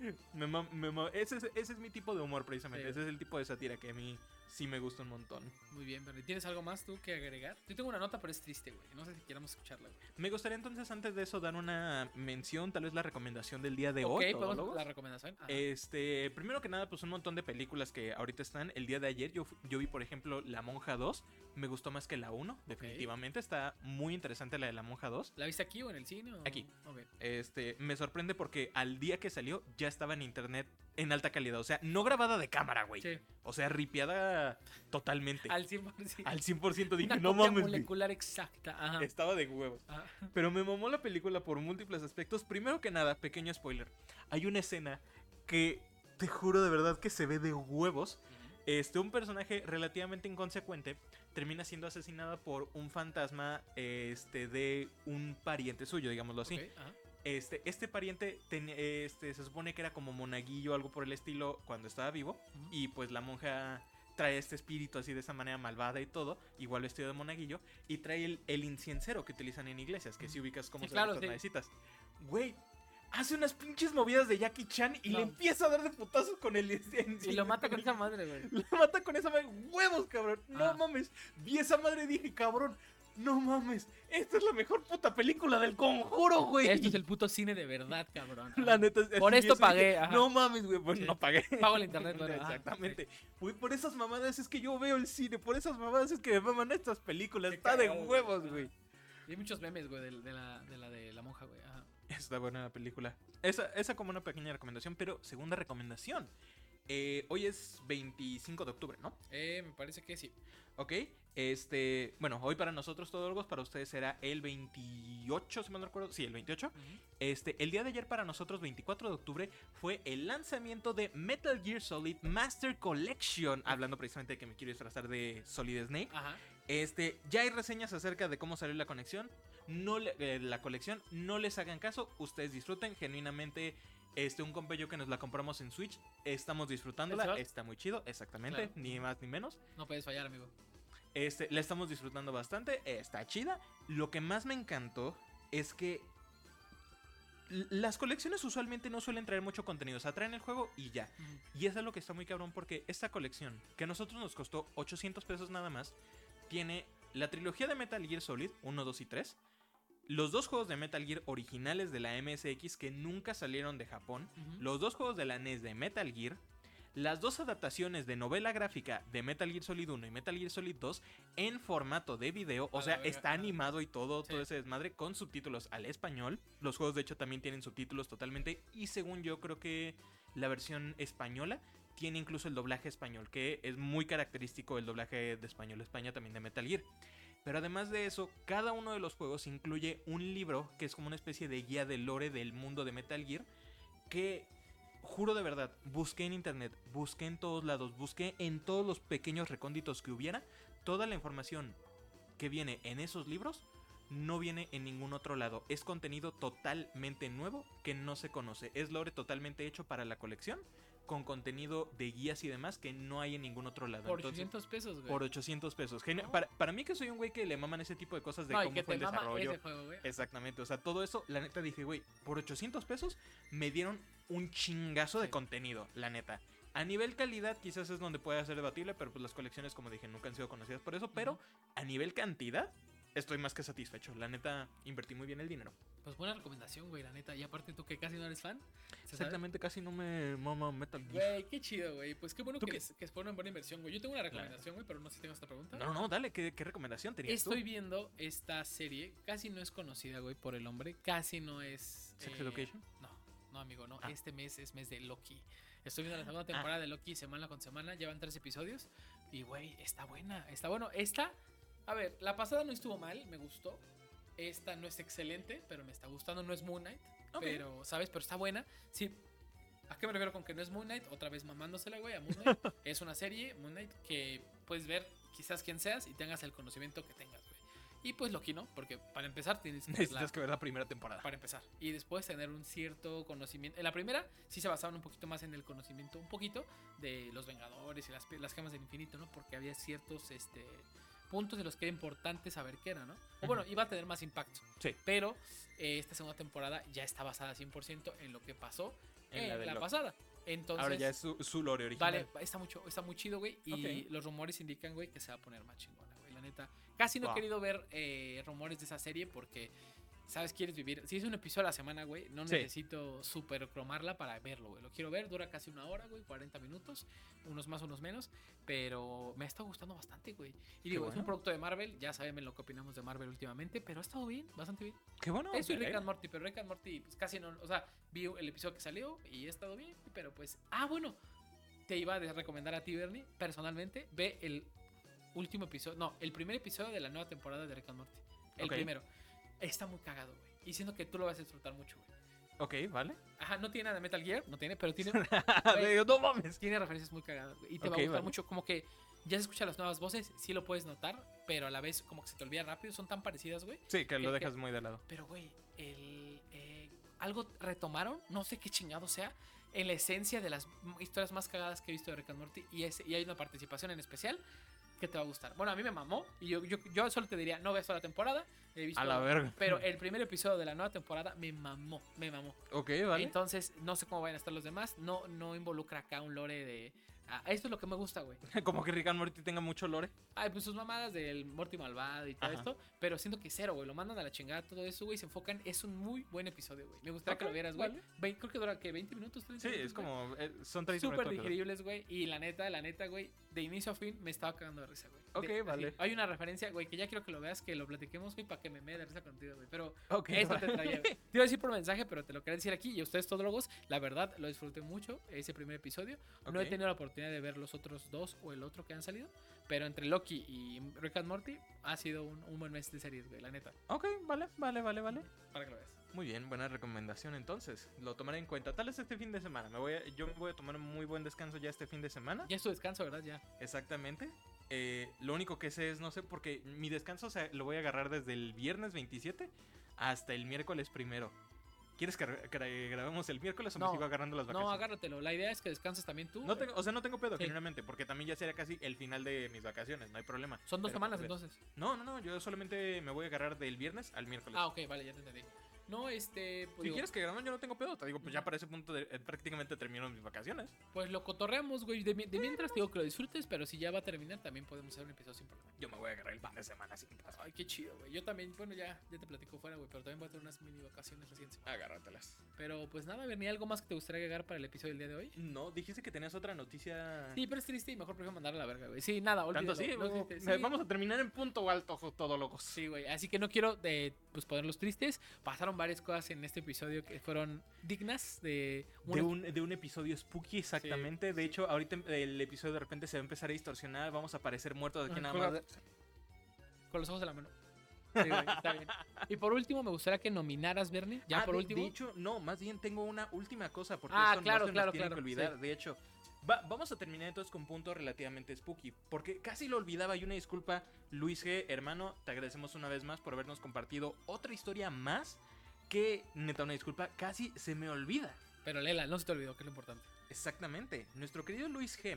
Me mam- me mam- ese, es, ese es mi tipo de humor, precisamente. Sí. Ese es el tipo de sátira que a mí sí me gusta un montón. Muy bien, pero ¿tienes algo más tú que agregar? Yo tengo una nota, pero es triste, güey. No sé si queramos escucharla, güey. Me gustaría entonces, antes de eso, dar una mención, tal vez la recomendación del día de ok, hoy. todólogos. la recomendación. Ajá. Este, primero que nada, pues un montón de películas que ahorita están. El día de ayer yo, yo vi, por ejemplo, La Monja 2. Me gustó más que la 1, definitivamente. Está muy interesante la de La Monja 2. ¿La viste aquí o en el cine? o- Aquí. Ok. Este, me sorprende porque al día que salió ya estaba en internet en alta calidad. O sea, no grabada de cámara, güey. Sí. O sea, ripiada totalmente. Al 100%. Al 100% dije, Una no copia mames, güey". molecular exacta. Ajá. Estaba de huevos. Ajá. Pero me mamó la película por múltiples aspectos. Primero que nada, pequeño spoiler. Hay una escena que te juro de verdad que se ve de huevos. Este, un personaje relativamente inconsecuente termina siendo asesinada por un fantasma este, de un pariente suyo, digámoslo así. Este, este pariente ten- este, se supone que era como monaguillo o algo por el estilo cuando estaba vivo. Y pues la monja trae este espíritu así de esa manera malvada y todo, igual vestido de monaguillo. Y trae el, el inciencero que utilizan en iglesias, que si ubicas como Sí, se claro, ven sí. Güey, hace unas pinches movidas de Jackie Chan y No. le empieza a dar de putazos con el Y lo mata con esa madre, güey. Lo mata con esa madre. Huevos, cabrón. No Ah. mames. Vi esa madre y dije, cabrón. No mames, esta es la mejor puta película del conjuro, güey. Esto es el puto cine de verdad, cabrón. La neta, es- Por esto es, pagué, ajá. No mames, güey. Pues Sí. no pagué. Pago el internet, ajá, Exactamente. Güey, por esas mamadas es que yo veo el cine. Por esas mamadas es que me maman estas películas. Qué Está de huevos, güey. güey. Y hay muchos memes, güey, de, de la, de la de la monja, güey. Ajá. Está buena la película. Esa, esa como una pequeña recomendación, pero segunda recomendación. Eh, hoy es 25 de octubre, ¿no? Eh, me parece que sí. Ok, este, bueno, hoy para nosotros todos para ustedes será el 28, si mal no recuerdo, sí, el 28. Este, el día de ayer para nosotros, 24 de octubre, fue el lanzamiento de Metal Gear Solid Master Collection, hablando precisamente de que me quiero disfrazar de Solid Snake. Ajá. Este, ya hay reseñas acerca de cómo salió la conexión, no le- eh, la colección, no les hagan caso, ustedes disfruten genuinamente. Este, un compa yo que nos la compramos en Switch, estamos disfrutándola, está muy chido, exactamente, Claro. ni más ni menos. No puedes fallar, amigo. Este, la estamos disfrutando bastante, está chida. Lo que más me encantó es que las colecciones usualmente no suelen traer mucho contenido, o sea, traen el juego y ya. Y eso es lo que está muy cabrón porque esta colección, que a nosotros nos costó 800 pesos nada más, tiene la trilogía de Metal Gear Solid 1, 2 y 3, los dos juegos de Metal Gear originales de la MSX que nunca salieron de Japón, los dos juegos de la NES de Metal Gear, las dos adaptaciones de novela gráfica de Metal Gear Solid 1 y Metal Gear Solid 2 en formato de video, o A la sea, está ajá. animado y todo, todo ese desmadre con subtítulos al español. Los juegos de hecho también tienen subtítulos totalmente y según yo creo que la versión española tiene incluso el doblaje español, que es muy característico el doblaje de español España también de Metal Gear. Pero además de eso, cada uno de los juegos incluye un libro que es como una especie de guía de lore del mundo de Metal Gear. Que, juro de verdad, busqué en internet, busqué en todos lados, busqué en todos los pequeños recónditos que hubiera. Toda la información que viene en esos libros no viene en ningún otro lado. Es contenido totalmente nuevo que no se conoce. Es lore totalmente hecho para la colección con contenido de guías y demás que no hay en ningún otro lado. Por Entonces, 800 pesos, güey. por 800 pesos. Genial. No. Para, para mí que soy un güey que le maman ese tipo de cosas de No, cómo fue el desarrollo. juego. Exactamente, o sea, todo eso, la neta dije, güey, por 800 pesos me dieron un chingazo de contenido, la neta. A nivel calidad quizás es donde puede ser debatible, pero pues las colecciones, como dije, nunca han sido conocidas por eso, pero a nivel cantidad estoy más que satisfecho. La neta, invertí muy bien el dinero. Pues buena recomendación, güey, la neta. Y aparte tú que casi no eres fan. ¿se sabe? Exactamente, casi no me mama Metal Gear. Güey, qué chido, güey. Pues qué bueno ¿Tú que, es, que fue una buena inversión, güey. Yo tengo una recomendación, güey, pero no sé si tengo esta pregunta. No, no, dale, ¿qué, qué recomendación tenías Estoy tú? viendo esta serie, casi no es conocida, güey, por el hombre, casi no es... ¿Sex eh, Education? No, no, amigo, no. Ah. Este mes es mes de Loki. Estoy viendo la segunda temporada de Loki semana con semana, llevan tres episodios y, güey, está buena, está bueno. Esta, a ver, la pasada no estuvo mal, me gustó. Esta no es excelente, pero me está gustando, no es Moon Knight, pero, ¿sabes? Pero está buena. Sí. ¿A qué me refiero con que no es Moon Knight? Otra vez mamándosela, güey, a Moon Knight. es una serie, Moon Knight, que puedes ver quizás quien seas y tengas el conocimiento que tengas, güey. Y pues Loki, ¿no? Porque para empezar tienes que ver la- Necesitas que ver la primera temporada. para empezar. Y después tener un cierto conocimiento. En la primera sí se basaban un poquito más en el conocimiento, un poquito, de los Vengadores y las, las gemas del infinito, ¿no? Porque había ciertos este, puntos de los que era importante saber qué era, ¿no? O bueno, iba a tener más impacto. Sí. Pero eh, esta segunda temporada ya está basada 100% en lo que pasó en, En la la, pasada. Entonces, Ahora ya es su, su lore original. Vale, está mucho, está muy chido, güey. Y los rumores indican, güey, que se va a poner más chingona, güey. La neta. Casi no Wow. he querido ver eh, rumores de esa serie porque, ¿sabes? Quieres vivir. Si es un episodio a la semana, güey, no Sí. necesito super cromarla para verlo, güey. Lo quiero ver, dura casi una hora, güey, 40 minutos. Unos más, unos menos. Pero me ha estado gustando bastante, güey. Y digo, es bueno. un producto de Marvel. Ya saben lo que opinamos de Marvel últimamente. Pero ha estado bien, bastante bien. Qué bueno. Eso y ok. Rick and Morty, pero Rick and Morty, pues casi no. O sea, vi el episodio que salió y he estado bien, pero pues. Ah, bueno. Te iba a recomendar a ti, Bernie, personalmente. Ve el último episodio. No, el primer episodio de la nueva temporada de Rick and Morty. El Ok. primero. Está muy cagado, güey. Y siento que tú lo vas a disfrutar mucho, güey. Ok, vale. Ajá, no tiene nada de Metal Gear, no tiene, pero tiene, Digo, no mames. tiene referencias muy cagadas, güey. Y te va Ok, a gustar vale. mucho, como que ya se escuchan las nuevas voces, sí lo puedes notar, pero a la vez como que se te olvida rápido, son tan parecidas, güey. Sí, que lo que- dejas muy de lado. Pero, güey, el, eh, algo retomaron, no sé qué chingado sea, en la esencia de las historias más cagadas que he visto de Rick and Morty. Y, es, y hay una participación en especial que te va a gustar. Bueno, a mí me mamó. Y yo, yo, yo solo te diría, no veas toda la temporada. He visto, A la verga. Pero el primer episodio de la nueva temporada me mamó, me mamó. Ok, vale. Entonces, no sé cómo vayan a estar los demás. No, no involucra acá un lore de... ah, esto es lo que me gusta, güey. Como que Rick and Morty tenga mucho lore. Ay, pues sus mamadas del Morty malvado y todo Ajá. esto. Pero siento que cero, güey. Lo mandan a la chingada, todo eso, güey. Se enfocan. Es un muy buen episodio, güey. Me gustaría que lo vieras, güey. vale. Creo que dura, que 20 minutos, 30 Sí, minutos, es como. eh, son 30 Súper digeribles, güey. Y la neta, la neta, güey. De inicio a fin me estaba cagando de risa, güey. Ok, De- así. vale. Hay una referencia, güey, que ya quiero que lo veas, que lo platiquemos, güey, para que me me de risa contigo, güey. Pero Ok, esto te vale. traía. Te iba a decir por mensaje, pero te lo quería decir aquí. Y ustedes, todólogos, la verdad, lo disfruté mucho, ese primer episodio. No he tenido la oportunidad de ver los otros dos o el otro que han salido. Pero entre Loki y Rick and Morty ha sido un, un buen mes de series, güey, la neta. Ok, vale, vale, vale, vale. Para que lo veas. Muy bien, buena recomendación entonces. Lo tomaré en cuenta. Tal vez este fin de semana. Me voy a- yo me voy a tomar un muy buen descanso ya este fin de semana. Ya es tu descanso, ¿verdad? Ya. Exactamente. Eh, lo único que sé es, no sé, porque mi descanso o sea, lo voy a agarrar desde el viernes 27 hasta el miércoles primero. ¿Quieres que, que grabemos el miércoles o me No, sigo agarrando las vacaciones? No, agárratelo. La idea es que descanses también tú. No tengo, o sea, no tengo pedo, Sí. genuinamente, porque también ya sería casi el final de mis vacaciones, no hay problema. Son dos Pero, semanas entonces. No, no, no, yo solamente me voy a agarrar del viernes al miércoles. Ah, ok, vale, ya te entendí. No, este. Pues, si digo, quieres que grabemos, yo no tengo pedo. Te digo, pues ya para ese punto de- eh, prácticamente termino mis vacaciones. pues lo cotorreamos, güey. De, de mientras te digo que lo disfrutes, pero si ya va a terminar, también podemos hacer un episodio sin problema. Yo me voy a agarrar el fin de semana sin paso. Ay, qué chido, güey. Yo también, bueno, ya, ya te platico fuera, güey, pero también voy a tener unas mini vacaciones recién encima. Agárratelas. Pero pues nada, Bernie, ¿algo más que te gustaría agregar para el episodio del día de hoy? No, dijiste que tenías otra noticia. Sí, pero es triste y mejor prefiero mandarla a la verga, güey. Sí, nada, Tanto olvídalo. no, vamos, sí, vamos a terminar en punto alto, todólogos. Sí, güey. Así que no quiero de, pues, ponerlos tristes. Pasaron varias cosas en este episodio que fueron dignas de De un, de un episodio spooky, exactamente. de hecho, ahorita el episodio de repente se va a empezar a distorsionar. Vamos a aparecer muertos aquí Ah, nada con más. con los ojos de la mano. Sí, güey, está bien. Y por último, me gustaría que nominaras, Bernie. Ya Ah, por de- último. De hecho, no, más bien tengo una última cosa. Porque Ah, esto claro, no se claro, nos claro, que olvidar. sí. De hecho, va- vamos a terminar entonces con un punto relativamente spooky. Porque casi lo olvidaba y una disculpa, Luis G, hermano, te agradecemos una vez más por habernos compartido otra historia más. Que, neta, una disculpa, casi se me olvida. Pero Lela, no se te olvidó, que es lo importante. Exactamente. Nuestro querido Luis G,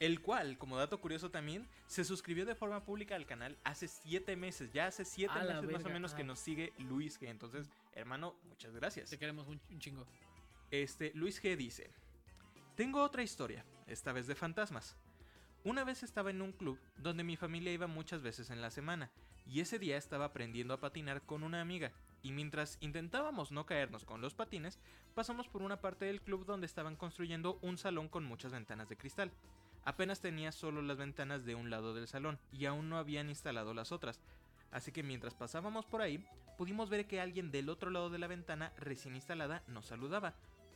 el cual, como dato curioso también, se suscribió de forma pública al canal hace siete meses. Ya hace siete A meses más o menos que ah. nos sigue Luis G. Entonces, hermano, muchas gracias. Te queremos un, un chingo. Este, Luis G dice: Tengo otra historia, esta vez de fantasmas. Una vez estaba en un club donde mi familia iba muchas veces en la semana, y ese día estaba aprendiendo a patinar con una amiga. Y mientras intentábamos no caernos con los patines, pasamos por una parte del club donde estaban construyendo un salón con muchas ventanas de cristal. Apenas tenía solo las ventanas de un lado del salón y aún no habían instalado las otras. Así que mientras pasábamos por ahí, pudimos ver que alguien del otro lado de la ventana recién instalada nos saludaba.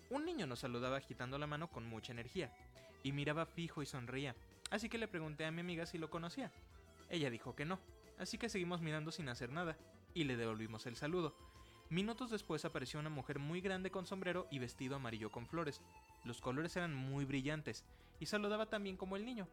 Un niño nos saludaba agitando la mano con mucha energía y miraba fijo y sonreía. Así que le pregunté a mi amiga si lo conocía. Ella dijo que no, así que seguimos mirando sin hacer nada y le devolvimos el saludo. Minutos después apareció una mujer muy grande con sombrero y vestido amarillo con flores. Los colores eran muy brillantes y saludaba también como el niño.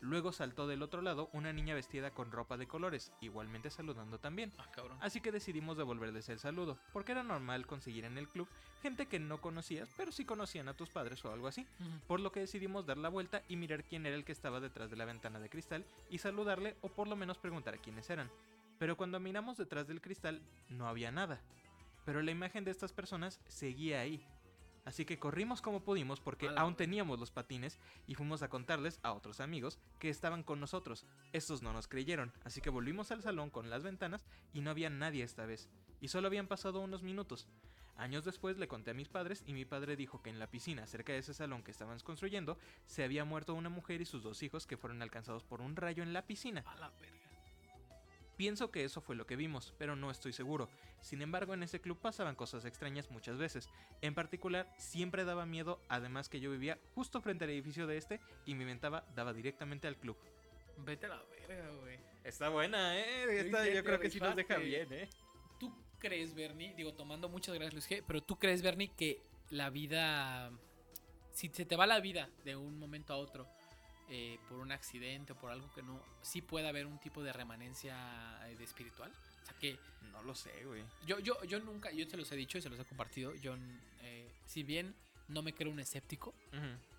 Luego saltó del otro lado una niña vestida con ropa de colores, igualmente saludando también. Ah. Así que decidimos devolverles el saludo, porque era normal conseguir en el club gente que no conocías, pero sí conocían a tus padres o algo así. Por lo que decidimos dar la vuelta y mirar quién era el que estaba detrás de la ventana de cristal y saludarle o por lo menos preguntar quiénes eran. Pero cuando miramos detrás del cristal no había nada. Pero la imagen de estas personas seguía ahí. Así que corrimos como pudimos porque aún teníamos los patines y fuimos a contarles a otros amigos que estaban con nosotros. Estos no nos creyeron, así que volvimos al salón con las ventanas y no había nadie esta vez. Y solo habían pasado unos minutos. Años después le conté a mis padres y mi padre dijo que en la piscina cerca de ese salón que estaban construyendo se había muerto una mujer y sus dos hijos que fueron alcanzados por un rayo en la piscina. A la verga. Pienso que eso fue lo que vimos, pero no estoy seguro. Sin embargo, en ese club pasaban cosas extrañas muchas veces. En particular, siempre daba miedo, además que yo vivía justo frente al edificio de este y mi ventana daba directamente al club. Vete a la verga, güey. Está buena, ¿eh? Esta yo creo que sí nos deja bien, ¿eh? ¿Tú crees, Bernie? Digo, tomando muchas gracias, Luis G. Pero tú crees, Bernie, que la vida. Si se te va la vida de un momento a otro eh, por un accidente o por algo que no. Sí puede haber un tipo de remanencia eh, de espiritual. O sea que. No lo sé, güey. Yo, yo, yo nunca. Yo se los he dicho y se los he compartido. Yo, eh, si bien no me creo un escéptico.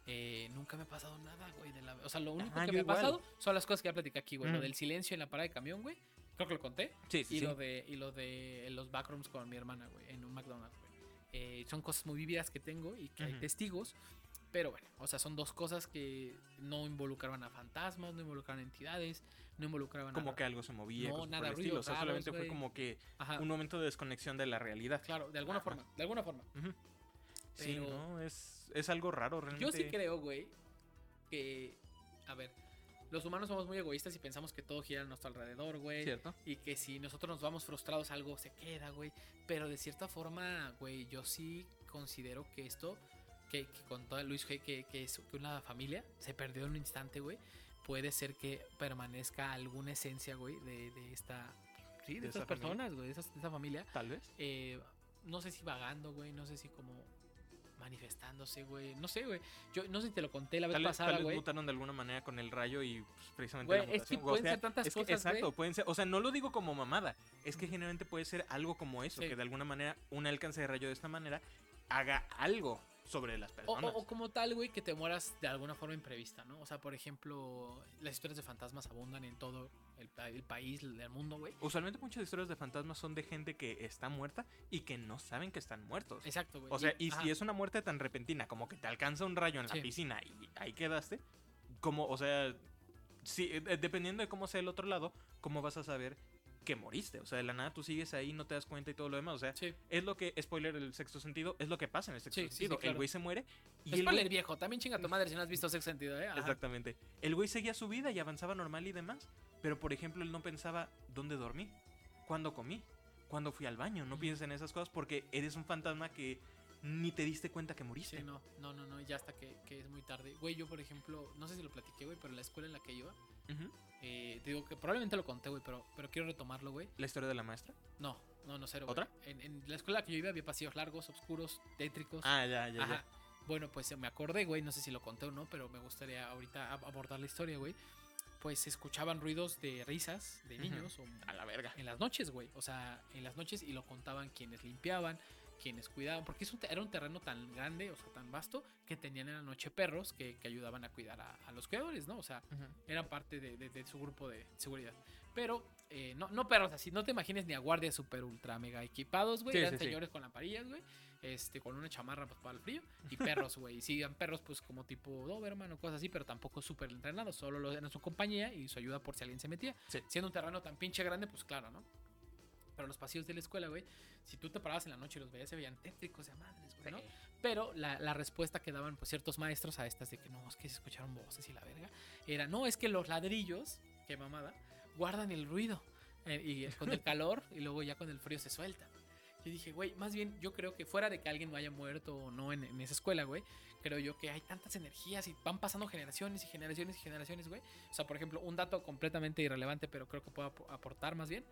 eh, nunca me ha pasado nada, güey. De la, o sea, lo único Ajá, que me ha igual. pasado son las cosas que ya platicé aquí, güey. Lo Mm. del silencio en la parada de camión, güey. Creo que lo conté. Sí, sí, Y sí. lo de, y lo de los backrooms con mi hermana, güey, en un McDonald's, güey. Eh, son cosas muy vividas que tengo y que hay Ujú. testigos. Pero bueno, o sea, son dos cosas que no involucraban a fantasmas, no involucraban a entidades, no involucraban Como a... que algo se movía. No, cosas por nada, el estilo. O sea, solamente fue como que Ajá, un momento de desconexión de la realidad. claro, de alguna Ajá. forma, de alguna forma. Sí, Pero- no, es, es algo raro realmente. Yo sí creo, güey, que... A ver, los humanos somos muy egoístas y pensamos que todo gira a nuestro alrededor, güey. ¿Cierto? Y que si nosotros nos vamos frustrados, algo se queda, güey. Pero de cierta forma, güey, yo sí considero que esto, que, que con toda Luis G, que, que, es, una familia se perdió en un instante, güey, puede ser que permanezca alguna esencia, güey, de, de esta. Sí, de, De estas personas, güey, de, esas- de esa familia. Tal vez. Eh, no sé si vagando, güey, no sé si como manifestándose, güey. No sé, güey. Yo no sé si te lo conté la vez Tal pasada, tal vez güey. mutaron de alguna manera con el rayo y pues, precisamente Güey, la es que mutación. pueden ser tantas es que, cosas, Exacto, güey. pueden ser. O sea, no lo digo como mamada. Es que generalmente puede ser algo como eso. Sí. Que de alguna manera un alcance de rayo de esta manera haga algo sobre las personas. o- o como tal, güey, que te mueras de alguna forma imprevista, ¿no? O sea, por ejemplo, las historias de fantasmas abundan en todo el, el país, el mundo, güey. Usualmente muchas historias de fantasmas son de gente que está muerta y que no saben que están muertos. Exacto, güey. O sea, y si es una muerte tan repentina como que te alcanza un rayo en Sí. la piscina y ahí quedaste, como, o sea, sí, eh, dependiendo de cómo sea el otro lado, ¿cómo vas a saber que moriste. O sea, de la nada tú sigues ahí, no te das cuenta y todo lo demás. O sea, Sí. es lo que, spoiler del sexto sentido, es lo que pasa en el sexto Sí, sí, sí, sentido. claro. El güey se muere y Es el güey- viejo, también chinga tu madre si no has visto Sex Sentido, ¿eh? Ajá. Exactamente. El güey seguía su vida y avanzaba normal y demás. Pero, por ejemplo, él no pensaba dónde dormí, cuándo comí, cuándo fui al baño. No Ujú. piensas en esas cosas porque eres un fantasma que ni te diste cuenta que moriste. Sí, no, no, no, no, ya hasta que, que es muy tarde. Güey, yo por ejemplo, no sé si lo platiqué, güey, pero en la escuela en la que iba, Ujú. eh, te digo que probablemente lo conté, güey, pero, pero quiero retomarlo, güey. La historia de la maestra. No, no, no, cero. ¿Otra? En, en la escuela que yo iba había pasillos largos, oscuros, tétricos. Ah, ya, ya, Ajá. Bueno, pues me acordé, güey, no sé si lo conté o no, pero me gustaría ahorita ab- abordar la historia, güey. Pues se escuchaban ruidos de risas de niños o A la verga. en las noches, güey. O sea, en las noches y lo contaban quienes limpiaban, quienes cuidaban, porque un era un terreno tan grande, o sea, tan vasto, que tenían en la noche perros que, que ayudaban a cuidar a, a los cuidadores, ¿no? O sea, eran parte de, de- de su grupo de seguridad. Pero, eh, no, no perros así, no te imagines ni a guardias super ultra mega equipados, güey. Sí, eran sí, sí. señores con lamparillas, güey. Este, con una chamarra pues, para el frío. Y perros, güey. Y sí, eran perros, pues como tipo Doberman o cosas así, pero tampoco súper entrenados. Solo los eran su compañía y su ayuda por si alguien se metía. Sí. Siendo un terreno tan pinche grande, pues claro, ¿no? Pero los pasillos de la escuela, güey, si tú te parabas en la noche y los veías, se veían tétricos de madres, güey, ¿no? Pero la, la respuesta que daban pues, ciertos maestros a estas de que no, es que se escucharon voces y la verga, era, no, es que los ladrillos, que mamada, guardan el ruido. eh, y con el calor y luego ya con el frío se sueltan. Yo dije, güey, más bien yo creo que fuera de que alguien haya muerto o no en, en esa escuela, güey, creo yo que hay tantas energías y van pasando generaciones y generaciones y generaciones, güey. O sea, por ejemplo, un dato completamente irrelevante, pero creo que puedo ap- aportar más bien,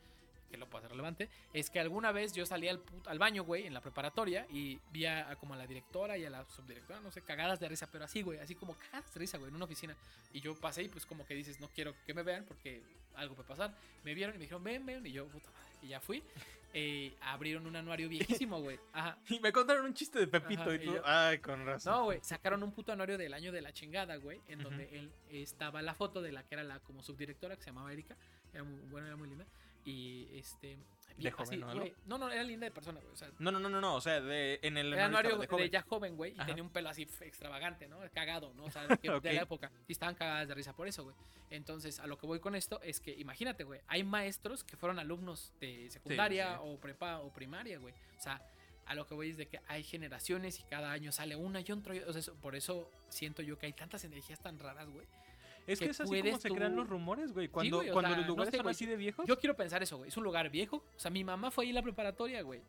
que lo puedo hacer relevante, es que alguna vez yo salí al, al baño, güey, en la preparatoria y vi a, a como a la directora y a la subdirectora, no sé, cagadas de risa, pero así, güey, así como cagadas de risa, güey, en una oficina. Y yo pasé y pues como que dices, no quiero que me vean porque algo puede pasar. Me vieron y me dijeron, ven, ven, y yo, puta madre, y ya fui. Eh, abrieron un anuario viejísimo, güey. Ajá. Y me contaron un chiste de Pepito Ajá, y y tú. yo- Ay, con razón. No, güey, sacaron un puto anuario del año de la chingada, güey, en Ujú. donde él estaba la foto de la que era la como subdirectora, que se llamaba Erika, era muy, bueno, era muy linda, y este... ¿De joven o algo? güey, No, no, era linda de persona, güey, o sea, No, no, no, no, no. O sea, de, en el era anuario de de, ya joven, güey, y Ajá. tenía un pelo así extravagante, ¿no? Cagado, ¿no? O sea, de la época. Y estaban cagadas de risa por eso, güey. Entonces, a lo que voy con esto es que, imagínate, güey, hay maestros que fueron alumnos de secundaria sí. o prepa o primaria, güey. O sea, a lo que voy es de que hay generaciones y cada año sale una y otro. O sea, eso- por eso siento yo que hay tantas energías tan raras, güey. Es que que es así como se tú- crean los rumores, güey. Cuando, güey, cuando sea, los no lugares sé, son güey, así de viejos. Yo quiero pensar eso, güey. Es un lugar viejo. O sea, mi mamá fue ahí en la preparatoria, güey.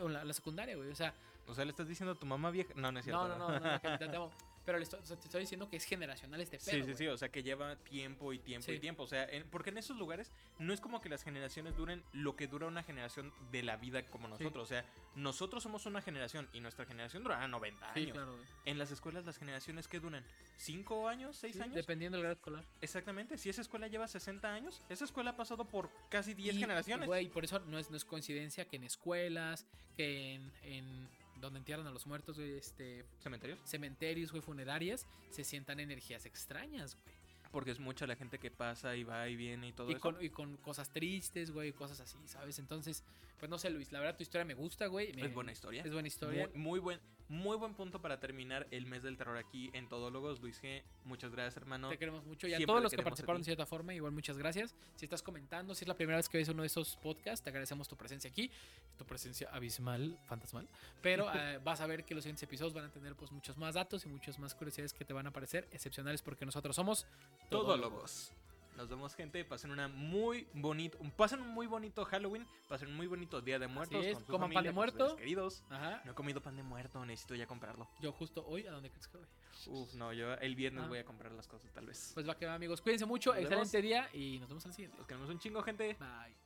O la, la secundaria, güey. O sea, O sea, le estás diciendo a tu mamá vieja. No, no es cierto. no, no, no, no, amo. Pero le estoy, o sea, te estoy diciendo que es generacional este pedo. Sí, sí, sí, o sea que lleva tiempo y tiempo y Sí. tiempo. O sea, en- porque en esos lugares no es como que las generaciones duren lo que dura una generación de la vida como nosotros. O sea, nosotros somos una generación y nuestra generación durará 90 Sí, años. claro, güey. En las escuelas, las generaciones que duran 5 años, 6 Sí, años. Dependiendo del grado escolar. Exactamente. Si esa escuela lleva 60 años, esa escuela ha pasado por casi 10 Y, generaciones. Güey, por eso no es, no es coincidencia que en escuelas, que en, en donde entierran a los muertos, güey, este, ¿Cementerios? cementerios, güey, funerarias, se sientan energías extrañas, güey. Porque es mucha la gente que pasa y va y viene y todo Y eso. con, y con cosas tristes, güey, cosas así, ¿sabes? Entonces, pues no sé, Luis, la verdad tu historia me gusta, güey. me- Es buena historia. Es buena historia. Muy, muy buen, muy buen punto para terminar el mes del terror aquí en Todólogos. Luis G, muchas gracias, hermano. Te queremos mucho. Y a Siempre todos los que participaron ti. de cierta forma, igual muchas gracias. Si estás comentando, si es la primera vez que ves uno de esos podcasts, te agradecemos tu presencia aquí. Tu presencia abismal, fantasmal. Pero eh, vas a ver que los siguientes episodios van a tener pues muchos más datos y muchas más curiosidades que te van a parecer excepcionales porque nosotros somos Todólogos. Nos vemos, gente. Pasen una muy bonito, pasen un muy bonito Halloween. Pasen un muy bonito Día de Muertos. es, con su coman pan de muerto. queridos. Ajá. No he comido pan de muerto, necesito ya comprarlo. Yo justo hoy, ¿a dónde crees que voy? Uf, no, yo el viernes Ah. voy a comprar las cosas, tal vez. Pues va que va, amigos. Cuídense mucho. Nos excelente vemos. día y nos vemos al siguiente. Los queremos un chingo, gente. Bye.